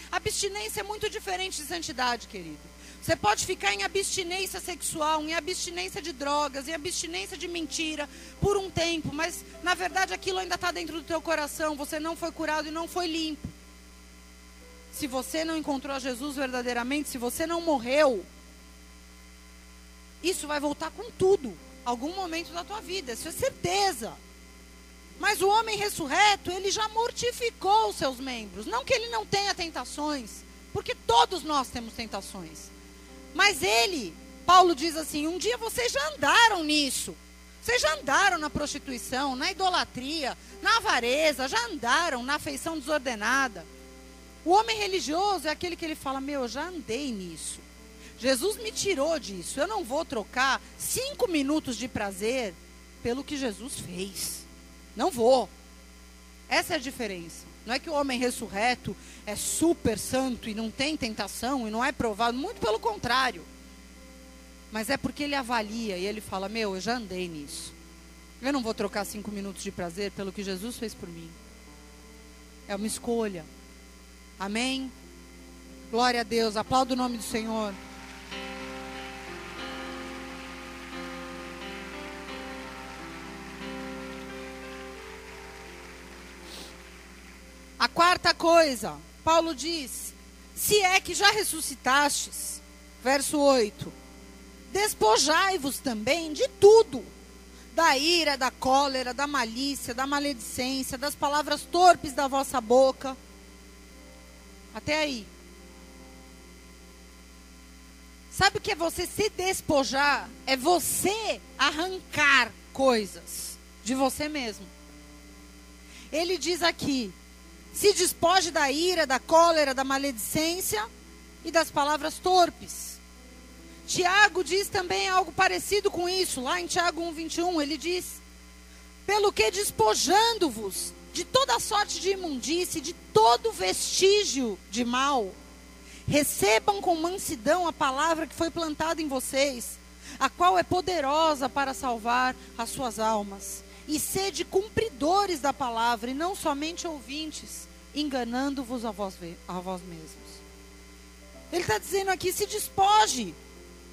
Abstinência é muito diferente de santidade, querido. Você pode ficar em abstinência sexual, em abstinência de drogas, em abstinência de mentira por um tempo, mas na verdade aquilo ainda está dentro do teu coração. Você não foi curado e não foi limpo. Se você não encontrou a Jesus verdadeiramente, se você não morreu, isso vai voltar com tudo, algum momento da tua vida. Isso é certeza. Mas o homem ressurreto, ele já mortificou os seus membros. Não que ele não tenha tentações, porque todos nós temos tentações. Mas ele, Paulo diz assim: um dia vocês já andaram nisso. Vocês já andaram na prostituição, na idolatria, na avareza, já andaram na afeição desordenada. O homem religioso é aquele que ele fala: Meu, eu já andei nisso. Jesus me tirou disso. Eu não vou trocar cinco minutos de prazer pelo que Jesus fez. Não vou. Essa é a diferença. Não é que o homem ressurreto é super santo e não tem tentação e não é provado. Muito pelo contrário. Mas é porque ele avalia e ele fala: Meu, eu já andei nisso. Eu não vou trocar cinco minutos de prazer pelo que Jesus fez por mim. É uma escolha. Amém? Glória a Deus. Aplauda o nome do Senhor. Quarta coisa, Paulo diz: se é que já ressuscitastes, verso 8, despojai-vos também de tudo, da ira, da cólera, da malícia, da maledicência, das palavras torpes da vossa boca. Até aí. Sabe o que é você se despojar? É você arrancar coisas de você mesmo. Ele diz aqui: se despoje da ira, da cólera, da maledicência e das palavras torpes. Tiago diz também algo parecido com isso, lá em Tiago 1,21, ele diz: Pelo que despojando-vos de toda sorte de imundície, de todo vestígio de mal, recebam com mansidão a palavra que foi plantada em vocês, a qual é poderosa para salvar as suas almas e sede cumpridores da palavra, e não somente ouvintes, enganando-vos a vós, a vós mesmos. Ele está dizendo aqui: se despoje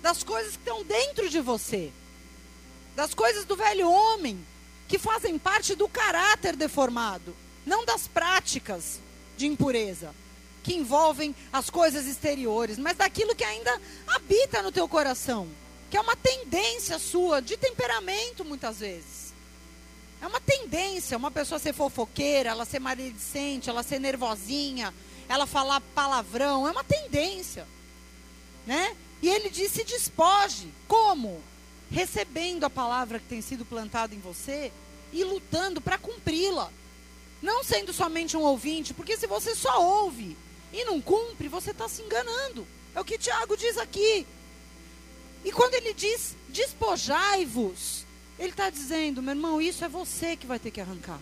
das coisas que estão dentro de você, das coisas do velho homem, que fazem parte do caráter deformado, não das práticas de impureza, que envolvem as coisas exteriores, mas daquilo que ainda habita no teu coração, que é uma tendência sua, de temperamento muitas vezes. É uma tendência uma pessoa ser fofoqueira, ela ser maledicente, ela ser nervosinha, ela falar palavrão, é uma tendência. Né? E ele diz: se despoje. Como? Recebendo a palavra que tem sido plantada em você e lutando para cumpri-la. Não sendo somente um ouvinte, porque se você só ouve e não cumpre, você está se enganando. É o que Tiago diz aqui. E quando ele diz despojai-vos, ele está dizendo, meu irmão, isso é você que vai ter que arrancar.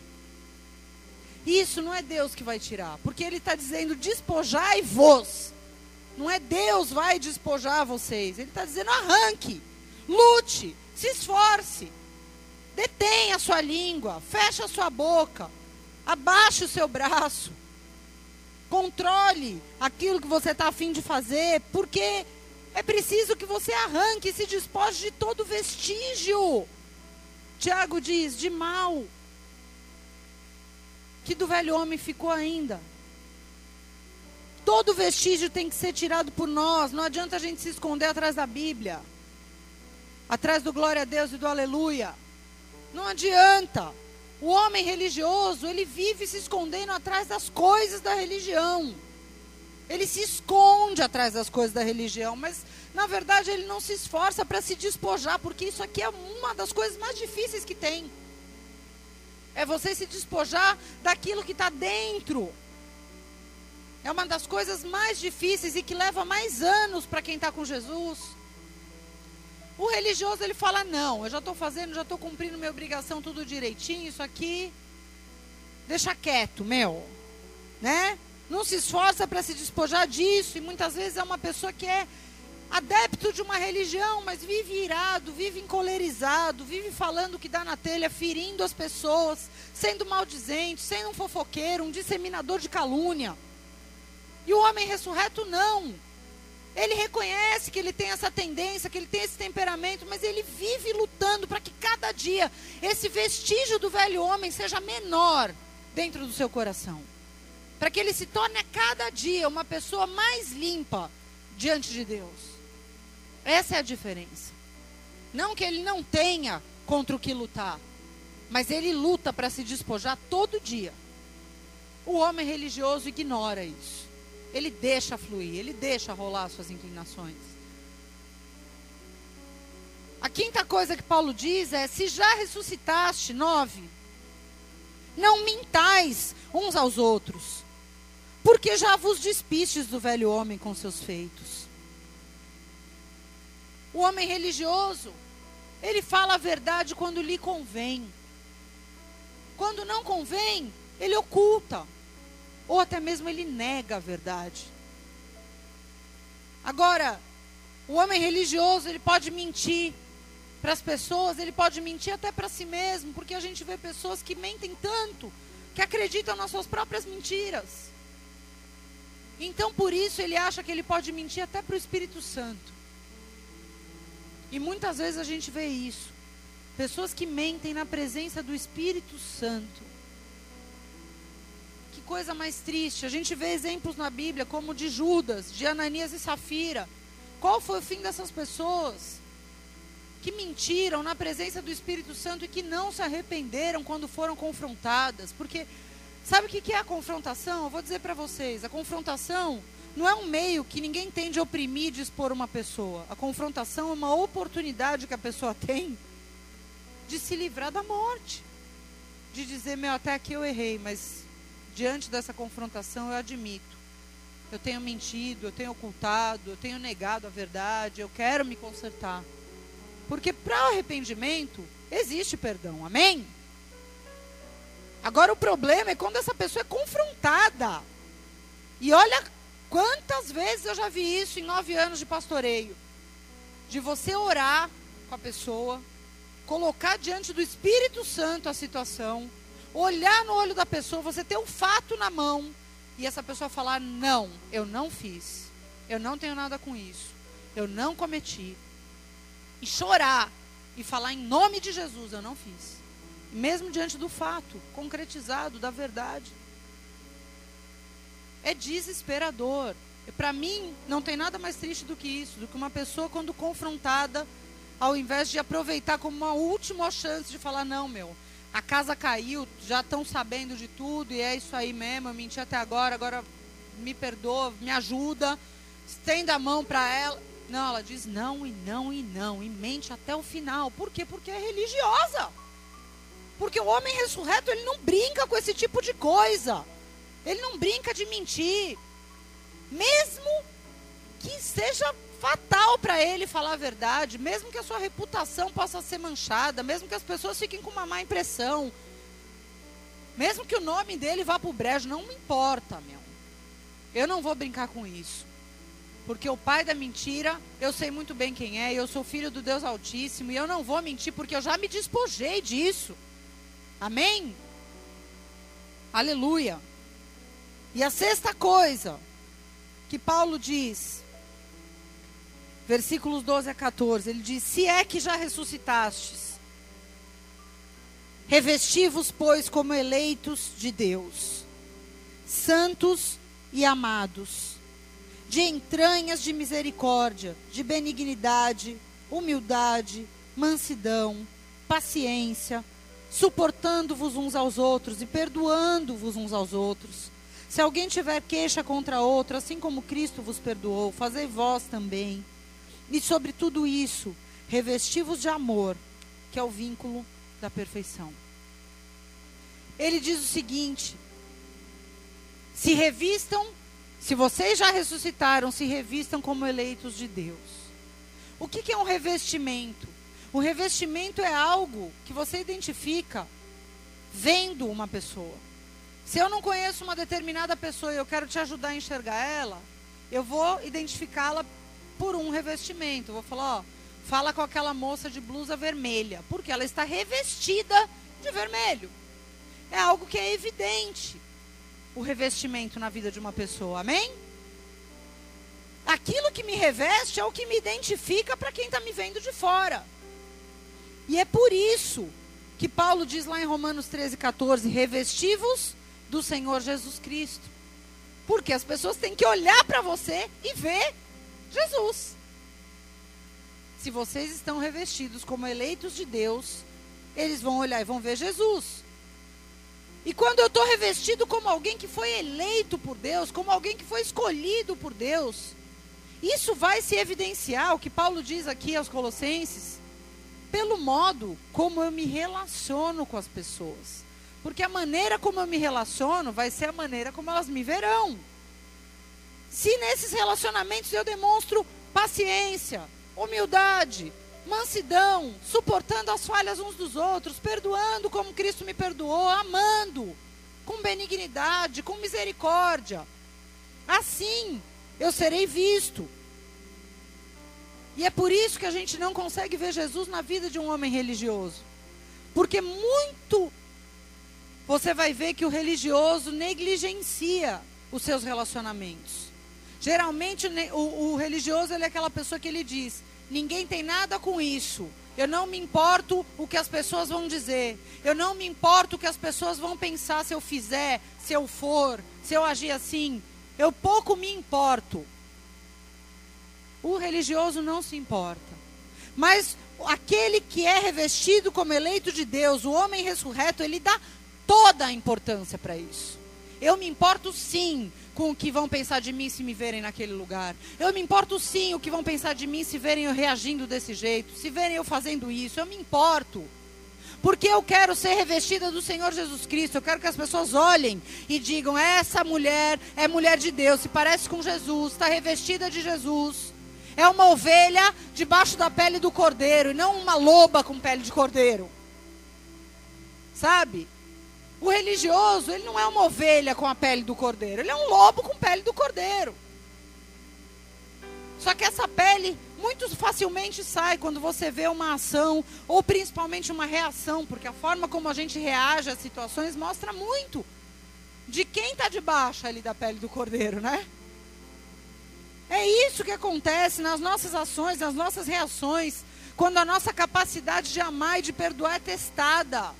Isso não é Deus que vai tirar. Porque ele está dizendo, despojai-vos. Não é Deus vai despojar vocês. Ele está dizendo, arranque, lute, se esforce. Detenha a sua língua, feche a sua boca, abaixe o seu braço. Controle aquilo que você está afim de fazer, porque é preciso que você arranque e se despoje de todo vestígio Tiago diz: de mal, que do velho homem ficou ainda. Todo vestígio tem que ser tirado por nós. Não adianta a gente se esconder atrás da Bíblia, atrás do glória a Deus e do aleluia. Não adianta. O homem religioso, ele vive se escondendo atrás das coisas da religião. Ele se esconde atrás das coisas da religião, mas na verdade ele não se esforça para se despojar, porque isso aqui é uma das coisas mais difíceis que tem. É você se despojar daquilo que está dentro. É uma das coisas mais difíceis e que leva mais anos para quem está com Jesus. O religioso ele fala: não, eu já estou fazendo, já estou cumprindo minha obrigação tudo direitinho, isso aqui deixa quieto, meu, né? não se esforça para se despojar disso, e muitas vezes é uma pessoa que é adepto de uma religião, mas vive irado, vive encolerizado, vive falando que dá na telha, ferindo as pessoas, sendo maldizente, sendo um fofoqueiro, um disseminador de calúnia. E o homem ressurreto não. Ele reconhece que ele tem essa tendência, que ele tem esse temperamento, mas ele vive lutando para que cada dia esse vestígio do velho homem seja menor dentro do seu coração para que ele se torne a cada dia uma pessoa mais limpa diante de Deus. Essa é a diferença. Não que ele não tenha contra o que lutar, mas ele luta para se despojar todo dia. O homem religioso ignora isso. Ele deixa fluir, ele deixa rolar suas inclinações. A quinta coisa que Paulo diz é: se já ressuscitaste, nove, não mintais uns aos outros, porque já vos despistes do velho homem com seus feitos. O homem religioso, ele fala a verdade quando lhe convém. Quando não convém, ele oculta. Ou até mesmo ele nega a verdade. Agora, o homem religioso, ele pode mentir para as pessoas, ele pode mentir até para si mesmo, porque a gente vê pessoas que mentem tanto, que acreditam nas suas próprias mentiras. Então, por isso, ele acha que ele pode mentir até para o Espírito Santo. E muitas vezes a gente vê isso. Pessoas que mentem na presença do Espírito Santo. Que coisa mais triste. A gente vê exemplos na Bíblia como de Judas, de Ananias e Safira. Qual foi o fim dessas pessoas? Que mentiram na presença do Espírito Santo e que não se arrependeram quando foram confrontadas. Porque, sabe o que é a confrontação? Eu vou dizer para vocês: a confrontação não é um meio que ninguém tem de oprimir, de expor uma pessoa. A confrontação é uma oportunidade que a pessoa tem de se livrar da morte. De dizer, meu, até aqui eu errei, mas diante dessa confrontação eu admito. Eu tenho mentido, eu tenho ocultado, eu tenho negado a verdade, eu quero me consertar. Porque para arrependimento existe perdão, amém? Agora o problema é quando essa pessoa é confrontada. E olha quantas vezes eu já vi isso em nove anos de pastoreio. De você orar com a pessoa, colocar diante do Espírito Santo a situação, olhar no olho da pessoa, você ter o fato na mão e essa pessoa falar: não, eu não fiz, eu não tenho nada com isso, eu não cometi. E chorar e falar em nome de Jesus: eu não fiz. Mesmo diante do fato concretizado, da verdade. É desesperador. Para mim, não tem nada mais triste do que isso, do que uma pessoa, quando confrontada, ao invés de aproveitar como uma última chance de falar: não, meu, a casa caiu, já estão sabendo de tudo e é isso aí mesmo, eu menti até agora, agora me perdoa, me ajuda, estenda a mão para ela. Não, ela diz não e não e não e mente até o final. Por quê? Porque é religiosa. Porque o homem ressurreto, ele não brinca com esse tipo de coisa. Ele não brinca de mentir. Mesmo que seja fatal para ele falar a verdade, mesmo que a sua reputação possa ser manchada, mesmo que as pessoas fiquem com uma má impressão, mesmo que o nome dele vá para o brejo, não me importa, meu. Eu não vou brincar com isso. Porque o pai da mentira, eu sei muito bem quem é, eu sou filho do Deus Altíssimo, e eu não vou mentir porque eu já me despojei disso. Amém? Aleluia. E a sexta coisa que Paulo diz versículos 12 a 14, ele diz: Se é que já ressuscitastes, revesti-vos, pois, como eleitos de Deus, santos e amados, de entranhas de misericórdia, de benignidade, humildade, mansidão, paciência, suportando-vos uns aos outros e perdoando-vos uns aos outros. Se alguém tiver queixa contra outro, assim como Cristo vos perdoou, fazei vós também. E sobre tudo isso, revestivos de amor, que é o vínculo da perfeição. Ele diz o seguinte: se revistam, se vocês já ressuscitaram, se revistam como eleitos de Deus. O que, que é um revestimento? O revestimento é algo que você identifica vendo uma pessoa. Se eu não conheço uma determinada pessoa e eu quero te ajudar a enxergar ela, eu vou identificá-la por um revestimento. vou falar, ó, fala com aquela moça de blusa vermelha, porque ela está revestida de vermelho. É algo que é evidente o revestimento na vida de uma pessoa, amém? Aquilo que me reveste é o que me identifica para quem está me vendo de fora. E é por isso que Paulo diz lá em Romanos 13, 14: revestivos do Senhor Jesus Cristo. Porque as pessoas têm que olhar para você e ver Jesus. Se vocês estão revestidos como eleitos de Deus, eles vão olhar e vão ver Jesus. E quando eu estou revestido como alguém que foi eleito por Deus, como alguém que foi escolhido por Deus, isso vai se evidenciar, o que Paulo diz aqui aos Colossenses, pelo modo como eu me relaciono com as pessoas. Porque a maneira como eu me relaciono vai ser a maneira como elas me verão. Se nesses relacionamentos eu demonstro paciência, humildade, mansidão, suportando as falhas uns dos outros, perdoando como Cristo me perdoou, amando, com benignidade, com misericórdia. Assim eu serei visto. E é por isso que a gente não consegue ver Jesus na vida de um homem religioso. Porque muito você vai ver que o religioso negligencia os seus relacionamentos. Geralmente o, o religioso é aquela pessoa que ele diz: ninguém tem nada com isso. Eu não me importo o que as pessoas vão dizer. Eu não me importo o que as pessoas vão pensar se eu fizer, se eu for, se eu agir assim. Eu pouco me importo. O religioso não se importa. Mas aquele que é revestido como eleito de Deus, o homem ressurreto, ele dá toda a importância para isso. Eu me importo sim com o que vão pensar de mim se me verem naquele lugar. Eu me importo sim o que vão pensar de mim se verem eu reagindo desse jeito, se verem eu fazendo isso. Eu me importo. Porque eu quero ser revestida do Senhor Jesus Cristo. Eu quero que as pessoas olhem e digam: essa mulher é mulher de Deus, se parece com Jesus, está revestida de Jesus. É uma ovelha debaixo da pele do cordeiro, e não uma loba com pele de cordeiro. Sabe? O religioso, ele não é uma ovelha com a pele do cordeiro, ele é um lobo com pele do cordeiro. Só que essa pele muito facilmente sai quando você vê uma ação, ou principalmente uma reação, porque a forma como a gente reage às situações mostra muito de quem está debaixo ali da pele do cordeiro, né? É isso que acontece nas nossas ações, nas nossas reações, quando a nossa capacidade de amar e de perdoar é testada.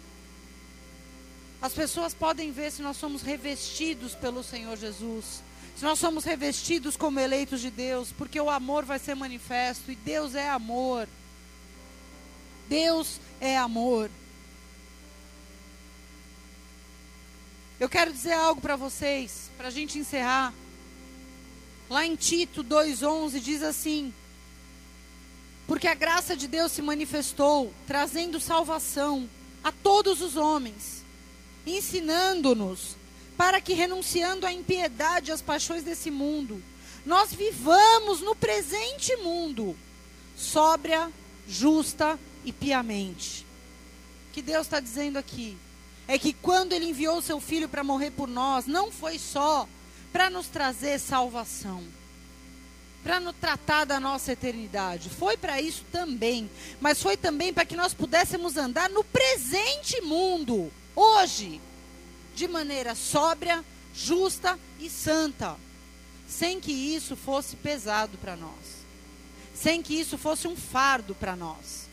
As pessoas podem ver se nós somos revestidos pelo Senhor Jesus, se nós somos revestidos como eleitos de Deus, porque o amor vai ser manifesto e Deus é amor. Deus é amor. Eu quero dizer algo para vocês, para a gente encerrar. Lá em Tito 2,11 diz assim: Porque a graça de Deus se manifestou, trazendo salvação a todos os homens, ensinando-nos para que, renunciando à impiedade e às paixões desse mundo, nós vivamos no presente mundo, sóbria, justa e piamente. O que Deus está dizendo aqui é que quando Ele enviou seu Filho para morrer por nós, não foi só para nos trazer salvação, para nos tratar da nossa eternidade. Foi para isso também, mas foi também para que nós pudéssemos andar no presente mundo, hoje, de maneira sóbria, justa e santa, sem que isso fosse pesado para nós, sem que isso fosse um fardo para nós.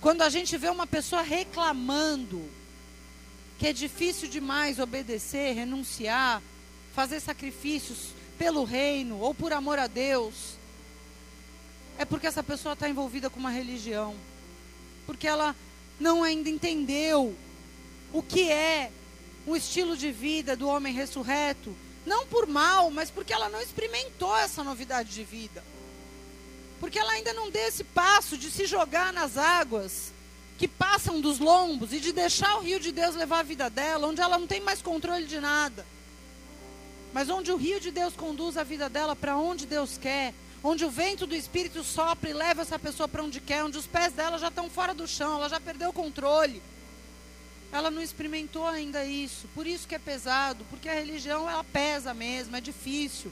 Quando a gente vê uma pessoa reclamando que é difícil demais obedecer, renunciar, fazer sacrifícios pelo reino ou por amor a Deus, é porque essa pessoa está envolvida com uma religião. Porque ela não ainda entendeu o que é o estilo de vida do homem ressurreto. Não por mal, mas porque ela não experimentou essa novidade de vida. Porque ela ainda não deu esse passo de se jogar nas águas que passam dos lombos e de deixar o rio de Deus levar a vida dela, onde ela não tem mais controle de nada mas onde o rio de Deus conduz a vida dela para onde Deus quer, onde o vento do Espírito sopra e leva essa pessoa para onde quer, onde os pés dela já estão fora do chão, ela já perdeu o controle. Ela não experimentou ainda isso, por isso que é pesado, porque a religião ela pesa mesmo, é difícil.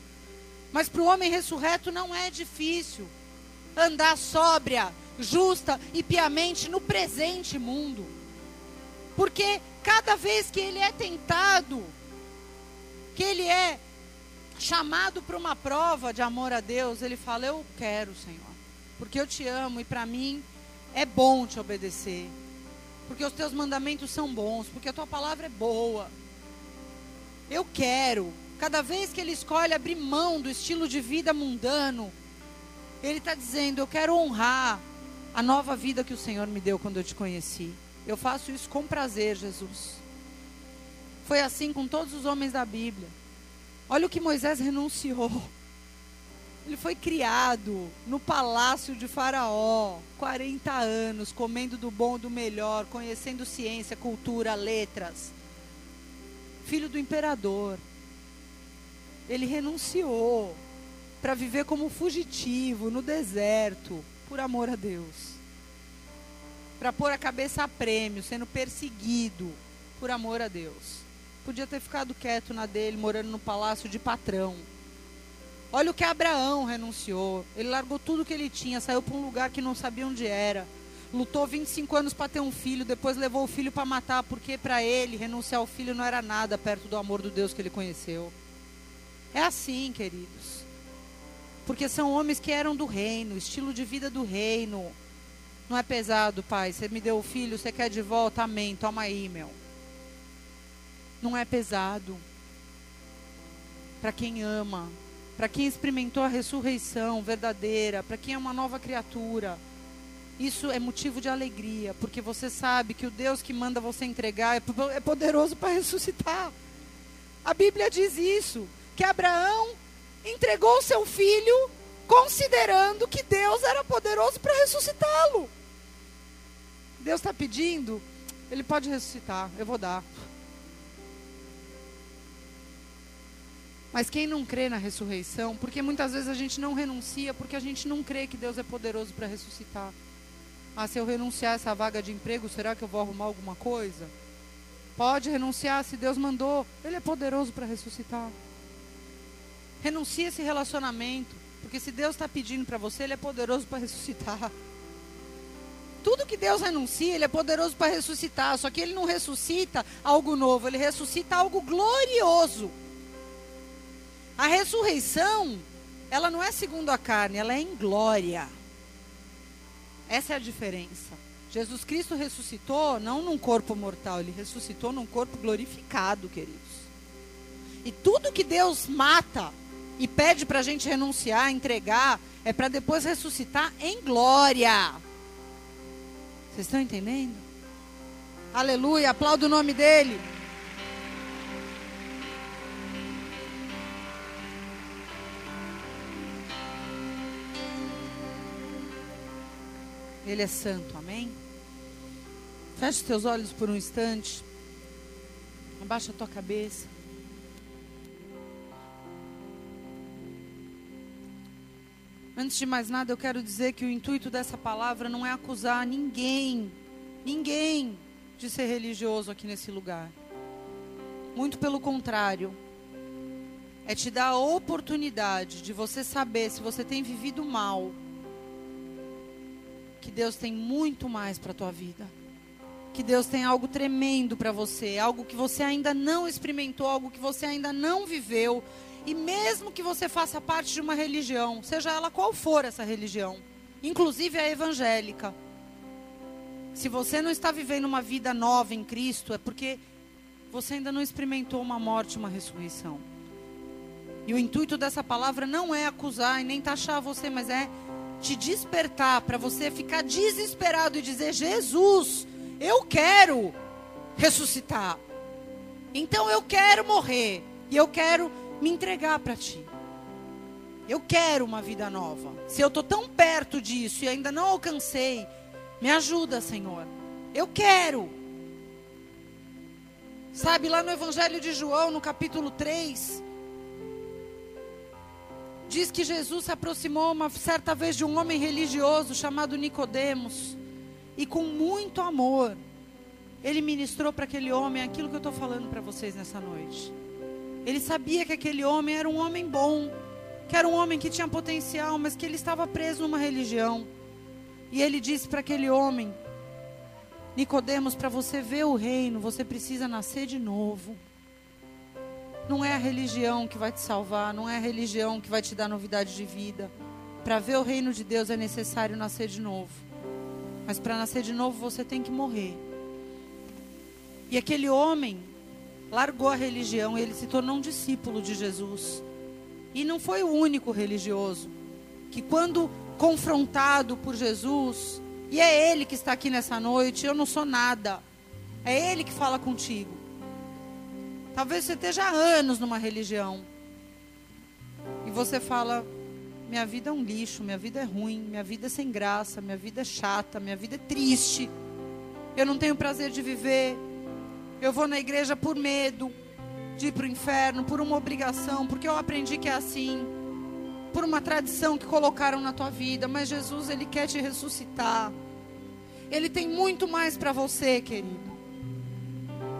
Mas para o homem ressurreto não é difícil andar sóbria, justa e piamente no presente mundo. Porque cada vez que ele é tentado, que ele é chamado para uma prova de amor a Deus, ele fala: Eu quero, Senhor, porque eu te amo e para mim é bom te obedecer, porque os teus mandamentos são bons, porque a tua palavra é boa. Eu quero. Cada vez que ele escolhe abrir mão do estilo de vida mundano, ele está dizendo: Eu quero honrar a nova vida que o Senhor me deu quando eu te conheci. Eu faço isso com prazer, Jesus. Foi assim com todos os homens da Bíblia. Olha o que Moisés renunciou. Ele foi criado no palácio de Faraó, 40 anos, comendo do bom do melhor, conhecendo ciência, cultura, letras. Filho do imperador. Ele renunciou para viver como fugitivo no deserto, por amor a Deus. Para pôr a cabeça a prêmio, sendo perseguido por amor a Deus. Podia ter ficado quieto na dele, morando no palácio de patrão. Olha o que Abraão renunciou. Ele largou tudo que ele tinha, saiu para um lugar que não sabia onde era. Lutou 25 anos para ter um filho, depois levou o filho para matar, porque para ele renunciar ao filho não era nada perto do amor do Deus que ele conheceu. É assim, queridos. Porque são homens que eram do reino, estilo de vida do reino. Não é pesado, pai. Você me deu o filho, você quer de volta? Amém. Toma aí, meu. Não é pesado. Para quem ama, para quem experimentou a ressurreição verdadeira, para quem é uma nova criatura. Isso é motivo de alegria, porque você sabe que o Deus que manda você entregar é, é poderoso para ressuscitar. A Bíblia diz isso, que Abraão entregou seu filho considerando que Deus era poderoso para ressuscitá-lo. Deus está pedindo, ele pode ressuscitar, eu vou dar. Mas quem não crê na ressurreição, porque muitas vezes a gente não renuncia porque a gente não crê que Deus é poderoso para ressuscitar. Ah, se eu renunciar essa vaga de emprego, será que eu vou arrumar alguma coisa? Pode renunciar se Deus mandou. Ele é poderoso para ressuscitar. Renuncie esse relacionamento, porque se Deus está pedindo para você, Ele é poderoso para ressuscitar. Tudo que Deus renuncia, Ele é poderoso para ressuscitar. Só que Ele não ressuscita algo novo, Ele ressuscita algo glorioso. A ressurreição, ela não é segundo a carne, ela é em glória. Essa é a diferença. Jesus Cristo ressuscitou não num corpo mortal, ele ressuscitou num corpo glorificado, queridos. E tudo que Deus mata e pede para a gente renunciar, entregar, é para depois ressuscitar em glória. Vocês estão entendendo? Aleluia, aplaudo o nome dele. Ele é santo, amém? Feche os teus olhos por um instante. Abaixa a tua cabeça. Antes de mais nada, eu quero dizer que o intuito dessa palavra não é acusar ninguém, ninguém, de ser religioso aqui nesse lugar. Muito pelo contrário. É te dar a oportunidade de você saber se você tem vivido mal. Que Deus tem muito mais para a tua vida. Que Deus tem algo tremendo para você, algo que você ainda não experimentou, algo que você ainda não viveu, e mesmo que você faça parte de uma religião, seja ela qual for essa religião, inclusive a evangélica, se você não está vivendo uma vida nova em Cristo, é porque você ainda não experimentou uma morte, uma ressurreição. E o intuito dessa palavra não é acusar e nem taxar você, mas é te despertar para você ficar desesperado e dizer: Jesus, eu quero ressuscitar. Então eu quero morrer e eu quero me entregar para ti. Eu quero uma vida nova. Se eu estou tão perto disso e ainda não alcancei, me ajuda, Senhor. Eu quero. Sabe, lá no Evangelho de João, no capítulo 3, diz que Jesus se aproximou uma certa vez de um homem religioso chamado Nicodemos, e com muito amor, ele ministrou para aquele homem aquilo que eu estou falando para vocês nessa noite. Ele sabia que aquele homem era um homem bom, que era um homem que tinha potencial, mas que ele estava preso numa religião. E ele disse para aquele homem: Nicodemos, para você ver o reino, você precisa nascer de novo. Não é a religião que vai te salvar, não é a religião que vai te dar novidade de vida. Para ver o reino de Deus é necessário nascer de novo. Mas para nascer de novo você tem que morrer. E aquele homem, largou a religião ele se tornou um discípulo de Jesus. E não foi o único religioso que, quando confrontado por Jesus, e é Ele que está aqui nessa noite, eu não sou nada, é Ele que fala contigo. Talvez você esteja há anos numa religião e você fala: minha vida é um lixo, minha vida é ruim, minha vida é sem graça, minha vida é chata, minha vida é triste, eu não tenho prazer de viver, eu vou na igreja por medo de ir para o inferno, por uma obrigação, porque eu aprendi que é assim, por uma tradição que colocaram na tua vida. Mas Jesus, Ele quer te ressuscitar. Ele tem muito mais para você, querido.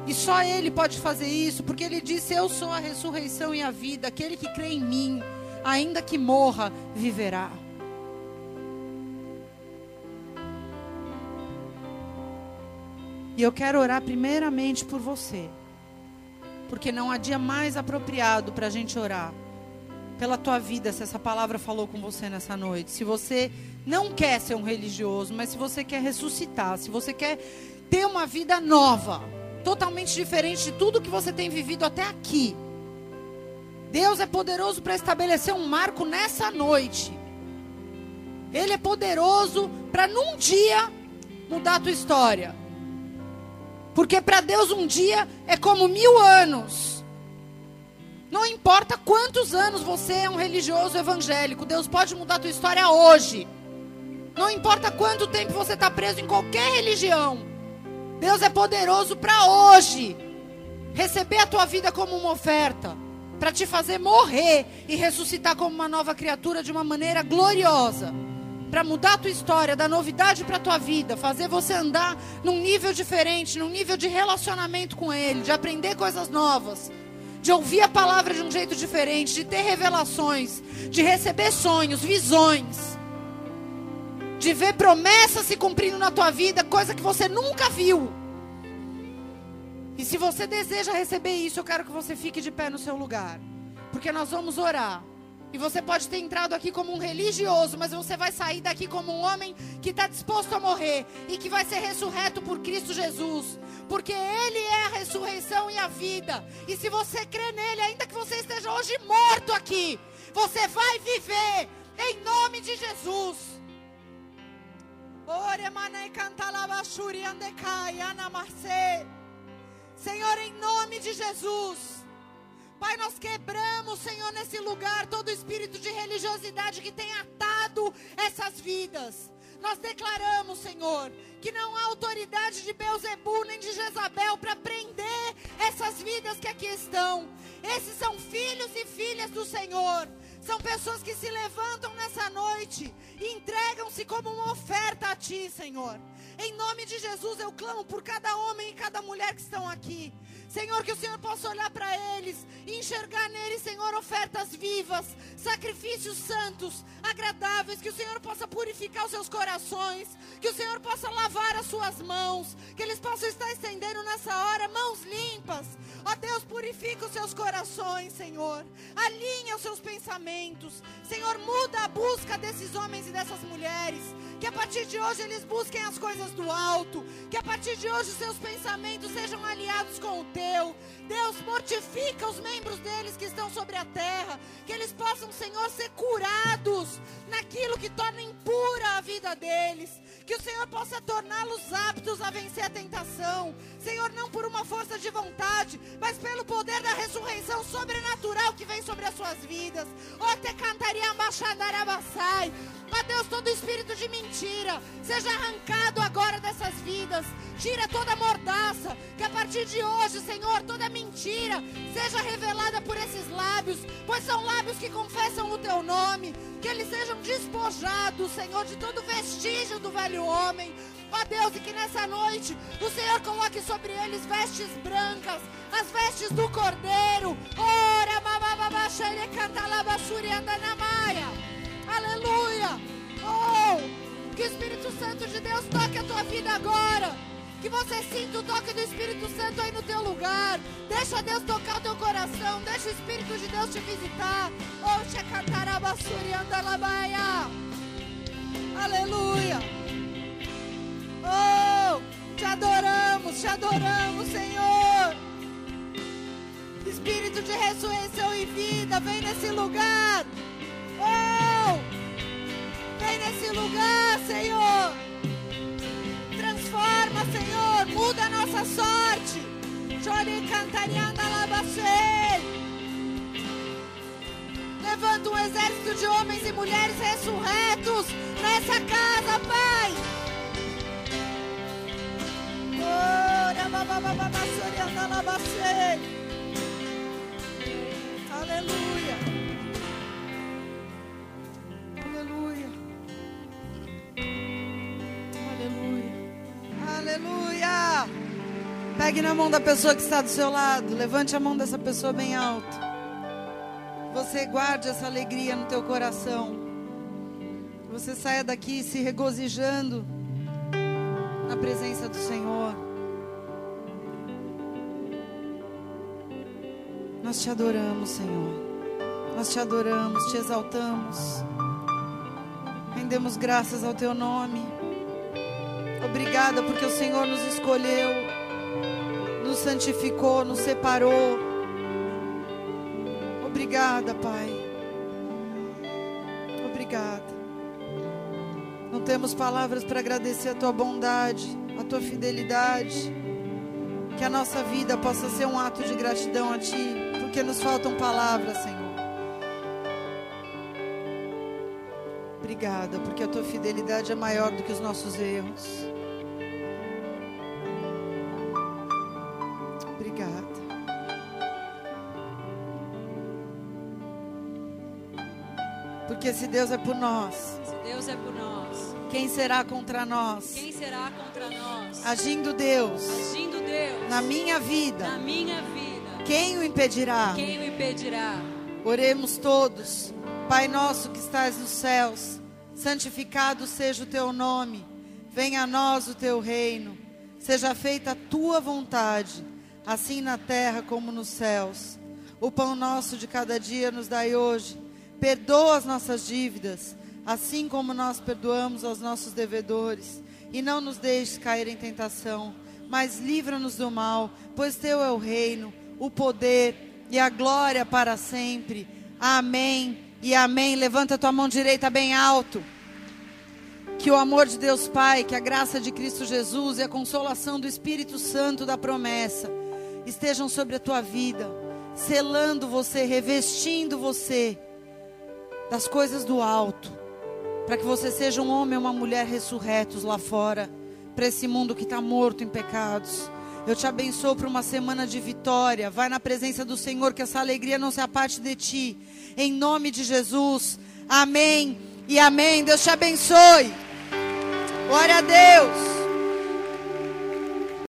E só Ele pode fazer isso, porque Ele disse: Eu sou a ressurreição e a vida. Aquele que crê em mim, ainda que morra, viverá. E eu quero orar primeiramente por você. Porque não há dia mais apropriado para a gente orar pela tua vida, se essa palavra falou com você nessa noite. Se você não quer ser um religioso, mas se você quer ressuscitar, se você quer ter uma vida nova, totalmente diferente de tudo que você tem vivido até aqui. Deus é poderoso para estabelecer um marco nessa noite. Ele é poderoso para num dia mudar a tua história. Porque para Deus um dia é como mil anos. Não importa quantos anos você é um religioso evangélico, Deus pode mudar a tua história hoje. Não importa quanto tempo você está preso em qualquer religião. Deus é poderoso para hoje receber a tua vida como uma oferta, para te fazer morrer e ressuscitar como uma nova criatura de uma maneira gloriosa, para mudar a tua história, dar novidade para a tua vida, fazer você andar num nível diferente, num nível de relacionamento com Ele, de aprender coisas novas, de ouvir a palavra de um jeito diferente, de ter revelações, de receber sonhos, visões de ver promessas se cumprindo na tua vida, coisa que você nunca viu. E se você deseja receber isso, eu quero que você fique de pé no seu lugar, porque nós vamos orar. E você pode ter entrado aqui como um religioso, mas você vai sair daqui como um homem que está disposto a morrer e que vai ser ressurreto por Cristo Jesus, porque Ele é a ressurreição e a vida. E se você crê nele, ainda que você esteja hoje morto aqui, você vai viver em nome de Jesus. Senhor, em nome de Jesus. Pai, nós quebramos, Senhor, nesse lugar todo espírito de religiosidade que tem atado essas vidas. Nós declaramos, Senhor, que não há autoridade de Beuzebu nem de Jezabel para prender essas vidas que aqui estão. Esses são filhos e filhas do Senhor. São pessoas que se levantam nessa noite e entregam-se como uma oferta a Ti, Senhor. Em nome de Jesus, eu clamo por cada homem e cada mulher que estão aqui. Senhor, que o Senhor possa olhar para eles e enxergar neles, Senhor, ofertas vivas, sacrifícios santos, agradáveis, que o Senhor possa purificar os seus corações, que o Senhor possa lavar as suas mãos, que eles possam estar estendendo nessa hora mãos limpas. Ó Deus, purifica os seus corações, Senhor. Alinha os seus pensamentos. Senhor, muda a busca desses homens e dessas mulheres. Que a partir de hoje eles busquem as coisas do alto. Que a partir de hoje seus pensamentos sejam aliados com o teu. Deus, mortifica os membros deles que estão sobre a terra. Que eles possam, Senhor, ser curados naquilo que torna impura a vida deles. Que o Senhor possa torná-los aptos a vencer a tentação. Senhor, não por uma força de vontade, mas pelo poder da ressurreição sobrenatural que vem sobre as suas vidas. Ó, te cantaria machandarabassai. Ó Deus, todo espírito de mentira seja arrancado agora dessas vidas. Tira toda mordaça. Que a partir de hoje, Senhor, toda mentira seja revelada por esses lábios, pois são lábios que confessam o teu nome. Que eles sejam despojados, Senhor, de todo vestígio do velho homem. Ó Deus, e que nessa noite o Senhor coloque sobre eles vestes brancas, as vestes do Cordeiro. Ora, babababachele cantalabasuri andanamaia. Aleluia. Oh, que o Espírito Santo de Deus toque a tua vida agora. Que você sinta o toque do Espírito Santo aí no teu lugar. Deixa Deus tocar o teu coração. Deixa o Espírito de Deus te visitar. Oh, Shekantarabasuri andalabaia. Aleluia. Oh, te adoramos, te adoramos, Senhor. Espírito de ressurreição e vida, vem nesse lugar. Oh, vem nesse lugar, Senhor. Transforma, Senhor, muda a nossa sorte. Levanta um exército de homens e mulheres ressurretos nessa casa, Pai. Aleluia. Aleluia. Aleluia. Aleluia. Pegue na mão da pessoa que está do seu lado. Levante a mão dessa pessoa bem alto. Você guarde essa alegria no teu coração. Você saia daqui se regozijando na presença do Senhor. Nós te adoramos, Senhor. Nós te adoramos, te exaltamos. Rendemos graças ao teu nome. Obrigada porque o Senhor nos escolheu, nos santificou, nos separou. Obrigada, Pai. Obrigada. Não temos palavras para agradecer a tua bondade, a tua fidelidade. Que a nossa vida possa ser um ato de gratidão a ti, porque nos faltam palavras, Senhor. Obrigada, porque a tua fidelidade é maior do que os nossos erros. Obrigada. Porque se Deus é por nós, Se Deus é por nós, quem será contra nós? quem será contra nós? Agindo Deus Agindo Deus na minha vida, na minha vida, quem o impedirá? quem o impedirá? Oremos todos. Pai nosso que estás nos céus, santificado seja o teu nome. Venha a nós o teu reino. Seja feita a tua vontade, assim na terra como nos céus. O pão nosso de cada dia nos dai hoje. Perdoa as nossas dívidas, assim como nós perdoamos aos nossos devedores. E não nos deixes cair em tentação, mas livra-nos do mal, pois teu é o reino, o poder e a glória para sempre. Amém e amém. Levanta tua mão direita bem alto. Que o amor de Deus Pai, que a graça de Cristo Jesus e a consolação do Espírito Santo da promessa estejam sobre a tua vida, selando você, revestindo você das coisas do alto, para que você seja um homem ou uma mulher ressurretos lá fora, para esse mundo que está morto em pecados. Eu te abençoo para uma semana de vitória. Vai na presença do Senhor, que essa alegria não se aparte de ti. Em nome de Jesus. Amém e amém. Deus te abençoe. Glória a Deus.